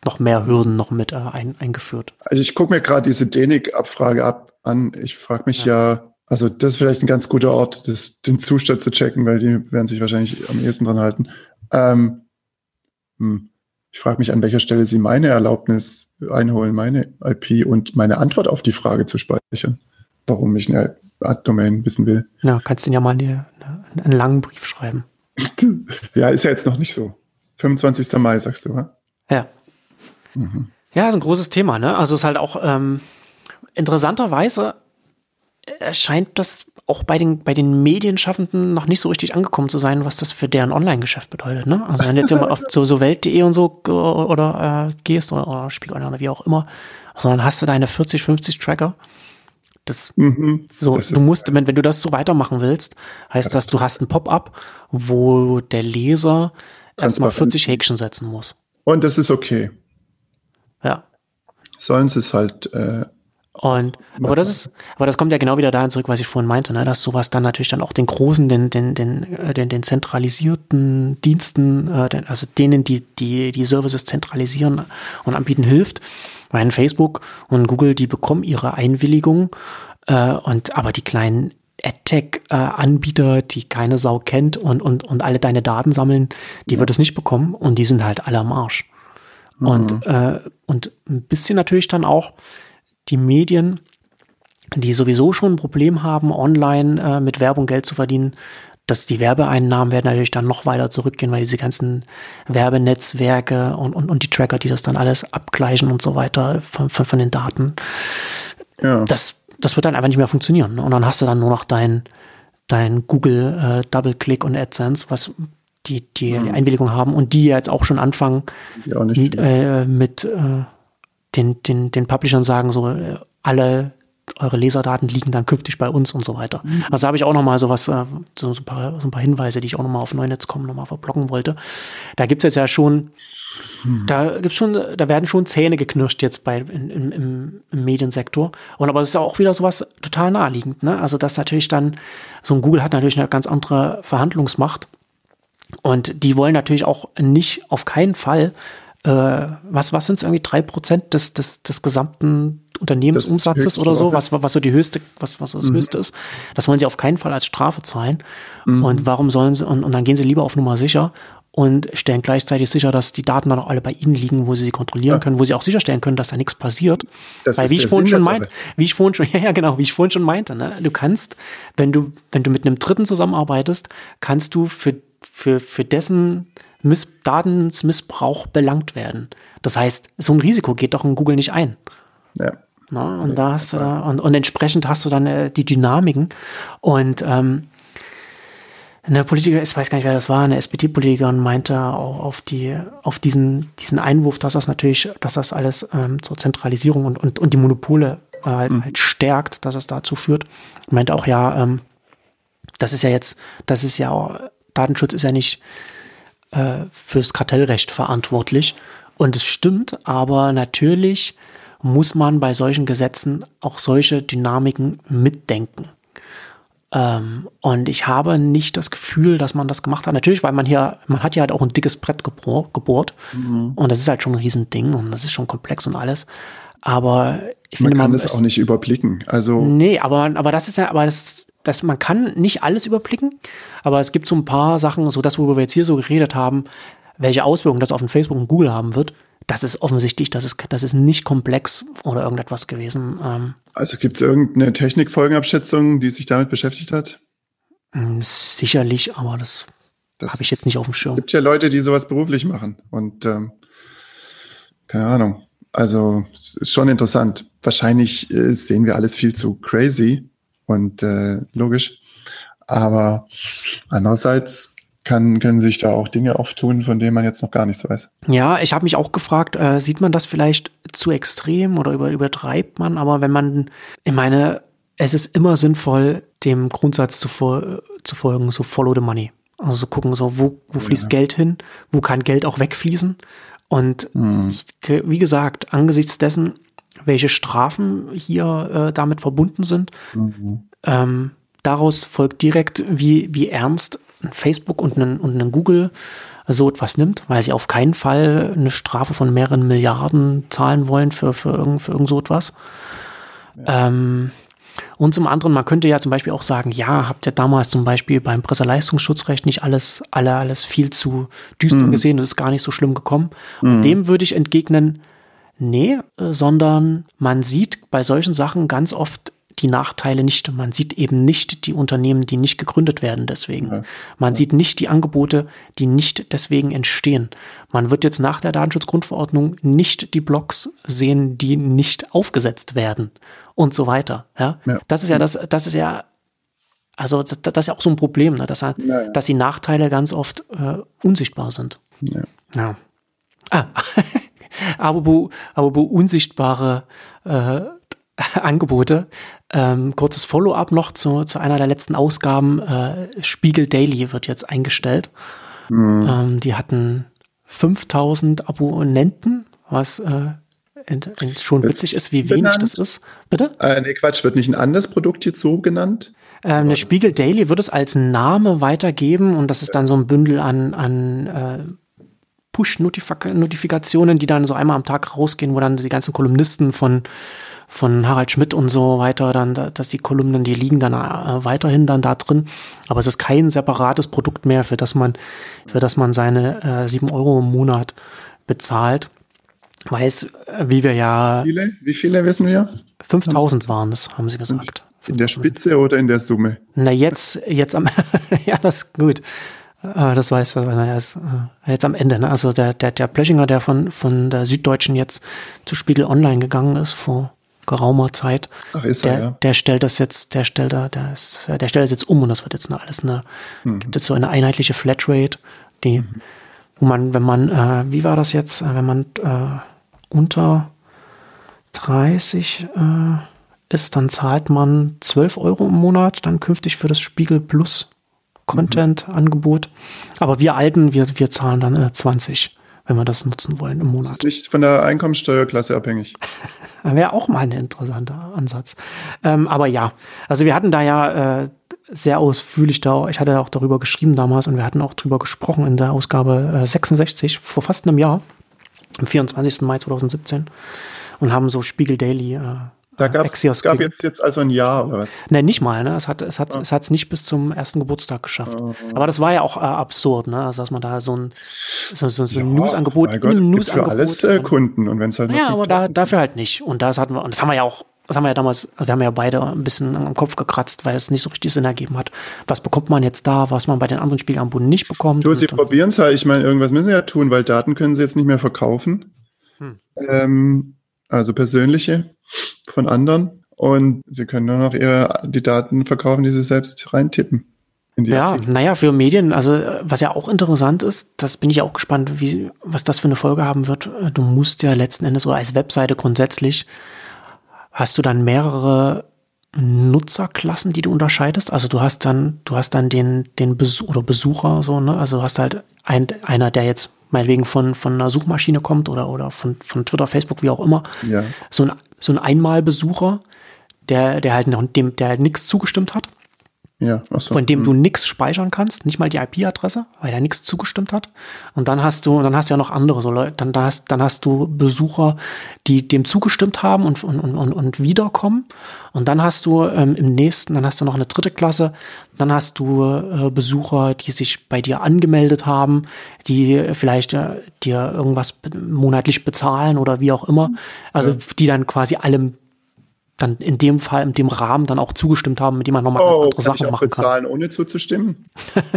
noch mehr Hürden noch mit äh, ein, eingeführt. Also ich gucke mir gerade diese DENIC-Abfrage ab an. Ich frage mich ja. ja. also das ist vielleicht ein ganz guter Ort, das, den Zustand zu checken, weil die werden sich wahrscheinlich am ehesten dran halten. Ähm, hm. Ich frage mich, an welcher Stelle Sie meine Erlaubnis einholen, meine IP und meine Antwort auf die Frage zu speichern, warum ich eine Ad-Domain wissen will. Ja, kannst du ja mal eine, einen langen Brief schreiben. ja, ist ja jetzt noch nicht so. 25. Mai, sagst du, wa? Ja. Mhm. Ja, ist ein großes Thema, ne? Also ist halt auch, ähm, interessanterweise erscheint das auch bei den, bei den Medienschaffenden noch nicht so richtig angekommen zu sein, was das für deren Online-Geschäft bedeutet. Ne? Also wenn du jetzt mal auf so, so Welt.de und so oder äh, gehst oder, oder Spiegel oder wie auch immer, sondern hast du deine 40, 50 Tracker. Das, mhm, so, das du musst, wenn, wenn du das so weitermachen willst, heißt das, du hast ein Pop-up, wo der Leser erstmal 40 Häkchen setzen muss. Und das ist okay. Ja. Sollen sie es halt äh, und aber das ist, aber das kommt ja genau wieder dahin zurück, was ich vorhin meinte, ne, dass sowas dann natürlich dann auch den großen, den, den, den, äh, den, den zentralisierten Diensten, äh, den, also denen, die, die die Services zentralisieren und anbieten, hilft. Weil Facebook und Google, die bekommen ihre Einwilligung, Äh, und aber die kleinen AdTech-Anbieter, die keine Sau kennt und, und, und alle deine Daten sammeln, die wird es nicht bekommen und die sind halt alle am Arsch. Mhm. Und, äh, und ein bisschen natürlich dann auch die Medien, die sowieso schon ein Problem haben, online äh, mit Werbung Geld zu verdienen, dass die Werbeeinnahmen werden natürlich dann noch weiter zurückgehen, weil diese ganzen Werbenetzwerke und, und, und die Tracker, die das dann alles abgleichen und so weiter von, von, von den Daten, ja. das, das wird dann einfach nicht mehr funktionieren. Und dann hast du dann nur noch dein, dein Google äh, Double-Click und AdSense, was die, die, mhm. Einwilligung haben und die jetzt auch schon anfangen mit, äh, mit äh, den, den, den Publishern sagen, so äh, alle eure Leserdaten liegen dann künftig bei uns und so weiter. Mhm. Also habe ich auch nochmal sowas, äh, so, so, ein paar, so ein paar Hinweise, die ich auch nochmal auf Neunetz.com nochmal verblocken wollte. Da gibt's jetzt ja schon, mhm. da gibt's schon, da werden schon Zähne geknirscht jetzt bei in, in, im, im Mediensektor. Und aber es ist auch wieder sowas total naheliegend, ne? Also das natürlich dann, so ein Google hat natürlich eine ganz andere Verhandlungsmacht. Und die wollen natürlich auch nicht auf keinen Fall äh, was, was sind es irgendwie drei Prozent des, des, des gesamten Unternehmensumsatzes oder so, was, was so die höchste, was, was das mhm. höchste ist. Das wollen sie auf keinen Fall als Strafe zahlen. Mhm. Und warum sollen sie, und, und dann gehen sie lieber auf Nummer sicher und stellen gleichzeitig sicher, dass die Daten dann auch alle bei ihnen liegen, wo sie sie kontrollieren ja. können, wo sie auch sicherstellen können, dass da nichts passiert. Das Weil wie ich vorhin schon meinte, wie ich vorhin schon, ja, ja, genau, wie ich vorhin schon meinte, ne, du kannst, wenn du, wenn du mit einem Dritten zusammenarbeitest, kannst du für, für, für dessen Miss Datenmissbrauch belangt werden. Das heißt, so ein Risiko geht doch in Google nicht ein. Ja. Na, und da hast du da, und, und entsprechend hast du dann äh, die Dynamiken. Und ähm, eine Politiker, ich weiß gar nicht, wer das war, eine SPD-Politikerin meinte auch auf die, auf diesen, diesen Einwurf, dass das natürlich, dass das alles ähm, zur Zentralisierung und, und, und die Monopole äh, halt, mhm. halt stärkt, dass es dazu führt. Meinte auch, ja, ähm, das ist ja jetzt, das ist ja auch, Datenschutz ist ja nicht äh, fürs Kartellrecht verantwortlich. Und es stimmt, aber natürlich muss man bei solchen Gesetzen auch solche Dynamiken mitdenken. Ähm, und ich habe nicht das Gefühl, dass man das gemacht hat. Natürlich, weil man hier, man hat ja halt auch ein dickes Brett gebohrt. Mhm. Und das ist halt schon ein Riesending und das ist schon komplex und alles. Aber ich man finde, man kann es auch nicht überblicken. Also nee, aber aber das ist ja, aber das, das man kann nicht alles überblicken. Aber es gibt so ein paar Sachen, so das, worüber wir jetzt hier so geredet haben, welche Auswirkungen das auf den Facebook und Google haben wird. Das ist offensichtlich, das ist, das ist nicht komplex oder irgendetwas gewesen. Ähm, also gibt es irgendeine Technikfolgenabschätzung, die sich damit beschäftigt hat? Hm, sicherlich, aber das, das habe ich jetzt nicht auf dem Schirm. Es gibt ja Leute, die sowas beruflich machen und ähm, keine Ahnung. Also es ist schon interessant. Wahrscheinlich äh, sehen wir alles viel zu crazy und äh, logisch. Aber andererseits kann, können sich da auch Dinge auftun, von denen man jetzt noch gar nichts weiß. Ja, ich habe mich auch gefragt, äh, sieht man das vielleicht zu extrem oder über, übertreibt man? Aber wenn man, ich meine, es ist immer sinnvoll, dem Grundsatz zu, zu folgen, so follow the money. Also so gucken, so wo, wo fließt ja. Geld hin, wo kann Geld auch wegfließen und mhm. ich, wie gesagt, angesichts dessen, welche Strafen hier äh, damit verbunden sind, mhm. ähm, daraus folgt direkt, wie, wie ernst ein Facebook und ein, und ein Google so etwas nimmt, weil sie auf keinen Fall eine Strafe von mehreren Milliarden zahlen wollen für, für, irgend, für irgend so etwas. Ja. Ähm, und zum anderen, man könnte ja zum Beispiel auch sagen, ja, habt ihr damals zum Beispiel beim Presseleistungsschutzrecht nicht alles, alle, alles viel zu düster mhm. gesehen, das ist gar nicht so schlimm gekommen. Mhm. Und dem würde ich entgegnen, nee, äh, sondern man sieht bei solchen Sachen ganz oft die Nachteile nicht. Man sieht eben nicht die Unternehmen, die nicht gegründet werden deswegen. Ja. Man ja. sieht nicht die Angebote, die nicht deswegen entstehen. Man wird jetzt nach der Datenschutzgrundverordnung nicht die Blogs sehen, die nicht aufgesetzt werden und so weiter. Ja, ja. das ist ja das, das ist ja also das, das, ist ja auch so ein Problem, ne? dass, dass die Nachteile ganz oft äh, unsichtbar sind. Ja. ja. Ah, aber wo unsichtbare äh, Angebote. Ähm, kurzes Follow-up noch zu, zu einer der letzten Ausgaben. Äh, Spiegel Daily wird jetzt eingestellt. Mhm. Ähm, die hatten 5000 Abonnenten, was äh, schon witzig ist, wie wenig benannt? das ist. Bitte? Äh, nee, Quatsch, wird nicht ein anderes Produkt jetzt so genannt? Ähm, eine Spiegel Daily wird es als Name weitergeben und das ist dann so ein Bündel an, an äh, Push-Notifikationen, die dann so einmal am Tag rausgehen, wo dann die ganzen Kolumnisten von von Harald Schmidt und so weiter, dann, dass die Kolumnen, die liegen dann äh, weiterhin dann da drin. Aber es ist kein separates Produkt mehr, für das man, für das man seine äh, 7 Euro im Monat bezahlt. Weiß, wie wir ja. Wie viele, Wie viele wissen wir? 5000 waren das, haben sie gesagt. In der Spitze oder in der Summe? Na, jetzt, jetzt am, ja, das ist gut. Äh, das weiß man erst äh, jetzt am Ende. Ne? Also der, der, der Plöchinger, der von, von der Süddeutschen jetzt zu Spiegel Online gegangen ist vor geraumer Zeit, Ach, ist der, er, ja. der stellt das jetzt, der stellt da, der, ist, der stellt das jetzt um und das wird jetzt eine, alles eine, mhm. gibt jetzt so eine einheitliche Flatrate, die, mhm. wo man, wenn man, äh, wie war das jetzt, wenn man äh, unter 30 äh, ist, dann zahlt man 12 Euro im Monat, dann künftig für das Spiegel Plus Content-Angebot. Aber wir Alten, wir, wir zahlen dann äh, 20, wenn wir das nutzen wollen im Monat. Das ist nicht von der Einkommenssteuerklasse abhängig. Wäre auch mal ein interessanter Ansatz. Ähm, aber ja, also wir hatten da ja äh, sehr ausführlich da, ich hatte auch darüber geschrieben damals und wir hatten auch darüber gesprochen in der Ausgabe äh, 66 vor fast einem Jahr am 24. Mai 2017 und haben so Spiegel Daily. Äh, da gab's, es gab jetzt, jetzt also ein Jahr oder was? Nein, nicht mal. Ne? Es hat es hat, oh. es hat's nicht bis zum ersten Geburtstag geschafft. Oh. Aber das war ja auch äh, absurd, ne? Also dass man da so ein so, so, so ein ja, News-Angebot in einem News-Angebot. Für alles äh, Kunden und wenn es halt ja, aber da, dafür halt nicht. Und das hatten wir und das haben wir ja auch das haben wir ja damals, wir haben ja beide ein bisschen am Kopf gekratzt, weil es nicht so richtig Sinn ergeben hat. Was bekommt man jetzt da, was man bei den anderen Spielangeboten nicht bekommt? Du, sie probieren es halt. Ich meine, irgendwas müssen sie ja tun, weil Daten können sie jetzt nicht mehr verkaufen. Hm. Ähm, also persönliche von anderen. Und sie können nur noch ihre, die Daten verkaufen, die sie selbst reintippen. ja, naja, für Medien, also was ja auch interessant ist, das bin ich auch gespannt, wie, was das für eine Folge haben wird. Du musst ja letzten Endes oder als Webseite grundsätzlich hast du dann mehrere Nutzerklassen, die du unterscheidest. Also du hast dann, du hast dann den, den Besuch oder Besucher so, ne? Also du hast halt ein, einer, der jetzt meinetwegen von, von einer Suchmaschine kommt oder, oder von, von Twitter, Facebook, wie auch immer. Ja. So ein, so ein Einmalbesucher, der, der halt noch, dem, der halt nichts zugestimmt hat. Ja, so. Von dem hm. du nichts speichern kannst, nicht mal die IP-Adresse, weil er nichts zugestimmt hat. Und dann hast du, dann hast du ja noch andere so Leute, dann, dann, hast, dann hast du Besucher, die dem zugestimmt haben und, und, und, und wiederkommen. Und dann hast du ähm, im nächsten, dann hast du noch eine dritte Klasse, dann hast du äh, Besucher, die sich bei dir angemeldet haben, die vielleicht äh, dir irgendwas monatlich bezahlen oder wie auch immer. Also ja. die dann quasi allem dann in dem Fall, in dem Rahmen dann auch zugestimmt haben, mit dem man nochmal oh, andere Sachen ich auch machen bezahlen, kann. ohne zuzustimmen?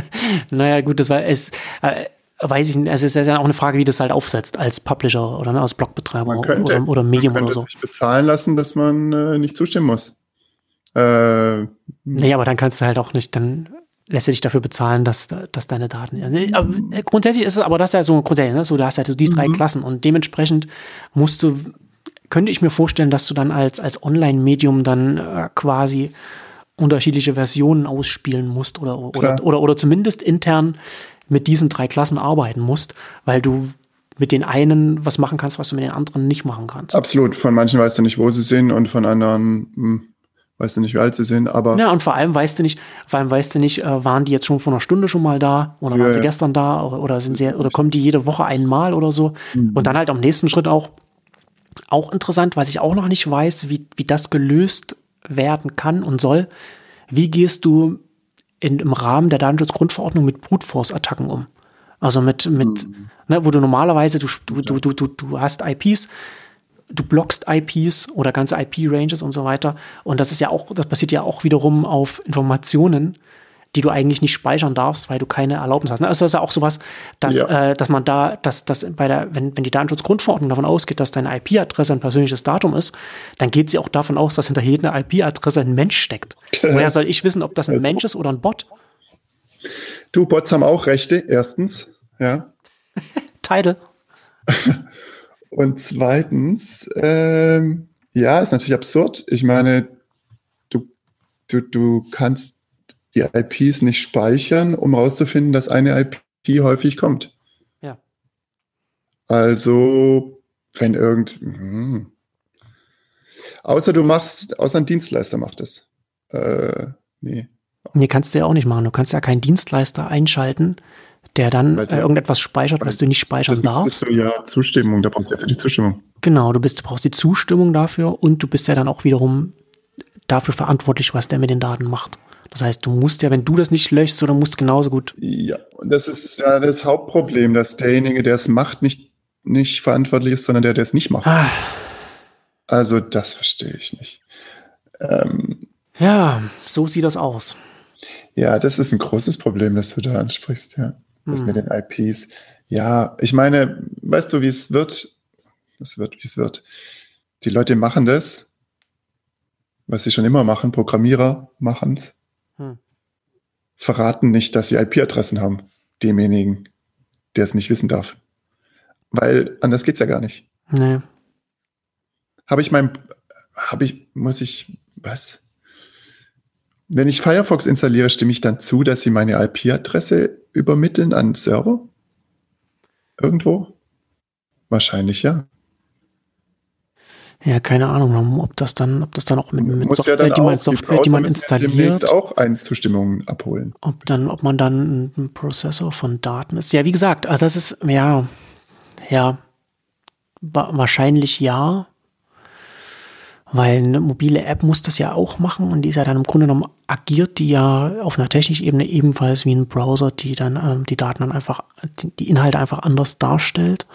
naja, gut, das war es. Äh, weiß ich nicht, also es ist ja auch eine Frage, wie das halt aufsetzt als Publisher oder ne, als Blogbetreiber könnte, oder, oder Medium man oder so. Sich bezahlen lassen, dass man äh, nicht zustimmen muss. Äh, nee, aber dann kannst du halt auch nicht, dann lässt er dich dafür bezahlen, dass, dass deine Daten. Aber äh, grundsätzlich ist es, aber das ist ja so grundsätzlich, ne? So, du hast ja so die drei mhm. Klassen und dementsprechend musst du könnte ich mir vorstellen, dass du dann als, als Online-Medium dann äh, quasi unterschiedliche Versionen ausspielen musst oder, oder, oder, oder zumindest intern mit diesen drei Klassen arbeiten musst, weil du mit den einen was machen kannst, was du mit den anderen nicht machen kannst. Absolut. Von manchen weißt du nicht, wo sie sind und von anderen hm, weißt du nicht, wie alt sie sind, aber. Ja, und vor allem weißt du nicht, vor allem weißt du nicht, äh, waren die jetzt schon vor einer Stunde schon mal da oder waren ja, sie ja. gestern da oder, oder sind sie, oder kommen die jede Woche einmal oder so? Mhm. Und dann halt am nächsten Schritt auch, auch interessant, was ich auch noch nicht weiß, wie, wie das gelöst werden kann und soll. Wie gehst du in, im Rahmen der Datenschutzgrundverordnung mit Brute Force Attacken um? Also mit, mit, mhm. ne, wo du normalerweise, du, du, du, du, du hast IPs, du blockst IPs oder ganze IP-Ranges und so weiter. Und das ist ja auch, das passiert ja auch wiederum auf Informationen, die du eigentlich nicht speichern darfst, weil du keine Erlaubnis hast. Also das ist ja auch sowas, dass, ja. äh, dass man da, dass, dass bei der, wenn, wenn die Datenschutzgrundverordnung davon ausgeht, dass deine IP-Adresse ein persönliches Datum ist, dann geht sie auch davon aus, dass hinter jeder IP-Adresse ein Mensch steckt. Woher soll ich wissen, ob das ein Mensch ist oder ein Bot? Du, Bots haben auch Rechte, erstens, ja. Title. Und zweitens, ähm, ja, ist natürlich absurd. Ich meine, du, du, du kannst die IPs nicht speichern, um herauszufinden, dass eine IP häufig kommt. Ja. Also, wenn irgend. Mh. Außer du machst, außer ein Dienstleister macht es. Äh, nee. Nee, kannst du ja auch nicht machen. Du kannst ja keinen Dienstleister einschalten, der dann äh, irgendetwas speichert, was du nicht speichern das darfst. Ist ja Zustimmung, da brauchst du ja für die Zustimmung. Genau, du bist, du brauchst die Zustimmung dafür und du bist ja dann auch wiederum dafür verantwortlich, was der mit den Daten macht. Das heißt, du musst ja, wenn du das nicht löschst, oder musst genauso gut. Ja, und das ist ja das Hauptproblem, dass derjenige, der es macht, nicht, nicht verantwortlich ist, sondern der, der es nicht macht. Ah. Also, das verstehe ich nicht. Ähm, ja, so sieht das aus. Ja, das ist ein großes Problem, das du da ansprichst, ja. Das hm. mit den IPs. Ja, ich meine, weißt du, wie es wird? Es wird, wie es wird. Die Leute machen das, was sie schon immer machen, Programmierer machen es, hm. verraten nicht, dass sie IP-Adressen haben, demjenigen, der es nicht wissen darf. Weil anders geht's ja gar nicht. Nee. Habe ich mein, habe ich, muss ich, was? Wenn ich Firefox installiere, stimme ich dann zu, dass sie meine IP-Adresse übermitteln an Server? Irgendwo? Wahrscheinlich ja. Ja, keine Ahnung, ob das dann, ob das dann auch mit, mit Software, ja die man, Software, die man installiert, auch eine Zustimmung abholen. Ob dann, ob man dann ein Prozessor von Daten ist. Ja, wie gesagt, also das ist, ja, ja, wahrscheinlich ja, weil eine mobile App muss das ja auch machen und die ist ja dann im Grunde genommen agiert die ja auf einer technischen Ebene ebenfalls wie ein Browser, die dann ähm, die Daten dann einfach, die Inhalte einfach anders darstellt.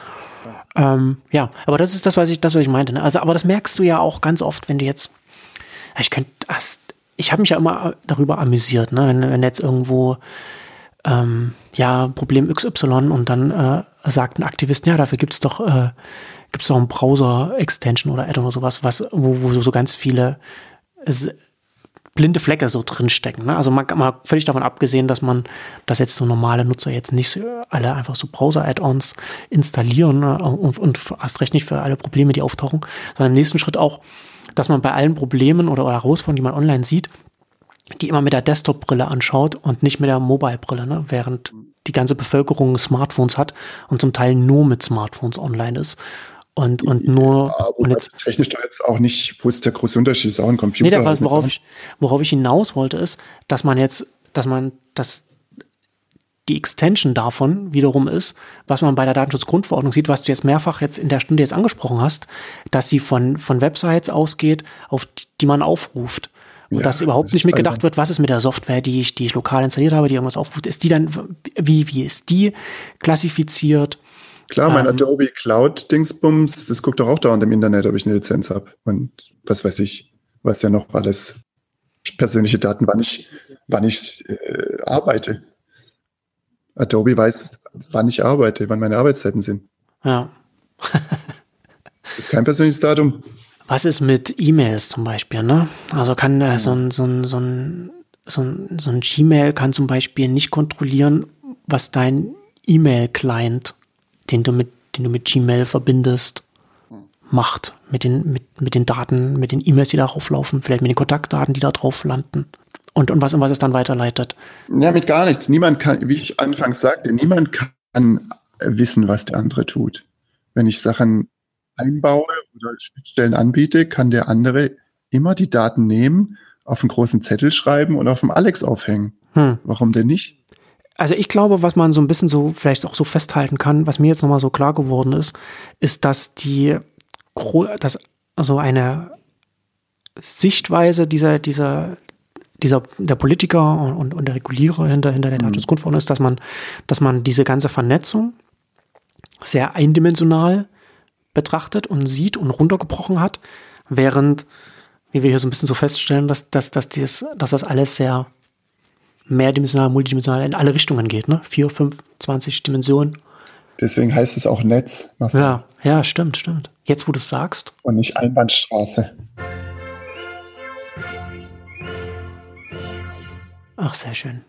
Ähm, ja, aber das ist das, was ich, das, was ich meinte. Ne? Also, aber das merkst du ja auch ganz oft, wenn du jetzt, ich könnte, ich habe mich ja immer darüber amüsiert, ne? wenn, wenn jetzt irgendwo ähm, ja Problem XY und dann äh, sagt ein Aktivist, ja, dafür gibt's doch äh, gibt's doch ein Browser-Extension oder Add-on oder sowas, was, wo, wo so ganz viele blinde Flecke so drinstecken. Ne? Also man, mal völlig davon abgesehen, dass man, dass jetzt so normale Nutzer jetzt nicht alle einfach so Browser-Add-ons installieren ne? und, und erst recht nicht für alle Probleme, die auftauchen, sondern im nächsten Schritt auch, dass man bei allen Problemen oder, oder Herausforderungen, die man online sieht, die immer mit der Desktop-Brille anschaut und nicht mit der Mobile-Brille, ne? während die ganze Bevölkerung Smartphones hat und zum Teil nur mit Smartphones online ist. Und, und nur. Ja, und jetzt, technisch da jetzt auch nicht, wo ist der große Unterschied? Ist auch ein Computer. Nee, der, worauf, ich, worauf ich hinaus wollte, ist, dass man jetzt, dass man, dass die Extension davon wiederum ist, was man bei der Datenschutzgrundverordnung sieht, was du jetzt mehrfach jetzt in der Stunde jetzt angesprochen hast, dass sie von, von Websites ausgeht, auf die man aufruft. Und ja, dass überhaupt nicht mitgedacht wird, was ist mit der Software, die ich, die ich lokal installiert habe, die irgendwas aufruft, ist die dann, wie, wie ist die klassifiziert? Klar, mein ähm, Adobe Cloud Dingsbums, das guckt doch auch dauernd im Internet, ob ich eine Lizenz habe. Und was weiß ich, was ja noch alles persönliche Daten, wann ich, wann ich äh, arbeite. Adobe weiß, wann ich arbeite, wann meine Arbeitszeiten sind. Ja. das ist kein persönliches Datum. Was ist mit E-Mails zum Beispiel, ne? Also kann äh, so ein, so ein, so ein, so ein, so ein Gmail kann zum Beispiel nicht kontrollieren, was dein E-Mail-Client den du mit, den du mit Gmail verbindest, macht. Mit den, mit, mit den Daten, mit den E-Mails, die darauf laufen, vielleicht mit den Kontaktdaten, die da drauf landen. Und, und was, und was es dann weiterleitet. Ja, mit gar nichts. Niemand kann, wie ich anfangs sagte, niemand kann wissen, was der andere tut. Wenn ich Sachen einbaue oder Schnittstellen anbiete, kann der andere immer die Daten nehmen, auf einen großen Zettel schreiben und auf dem Alex aufhängen. Hm. Warum denn nicht? Also ich glaube, was man so ein bisschen so vielleicht auch so festhalten kann, was mir jetzt nochmal so klar geworden ist, ist, dass die, dass also eine Sichtweise dieser, dieser, dieser, der Politiker und, und der Regulierer hinter, hinter der mhm. Datenschutzgrundverordnung ist, dass man, dass man diese ganze Vernetzung sehr eindimensional betrachtet und sieht und runtergebrochen hat, während, wie wir hier so ein bisschen so feststellen, dass, dass, dass, dieses, dass das alles sehr mehrdimensional, multidimensional in alle Richtungen geht, ne? Vier, fünf, zwanzig Dimensionen. Deswegen heißt es auch Netz. Marcel. Ja, ja, stimmt, stimmt. Jetzt, wo du es sagst. Und nicht Einbahnstraße. Ach, sehr schön.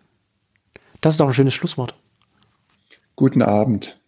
Das ist doch ein schönes Schlusswort. Guten Abend.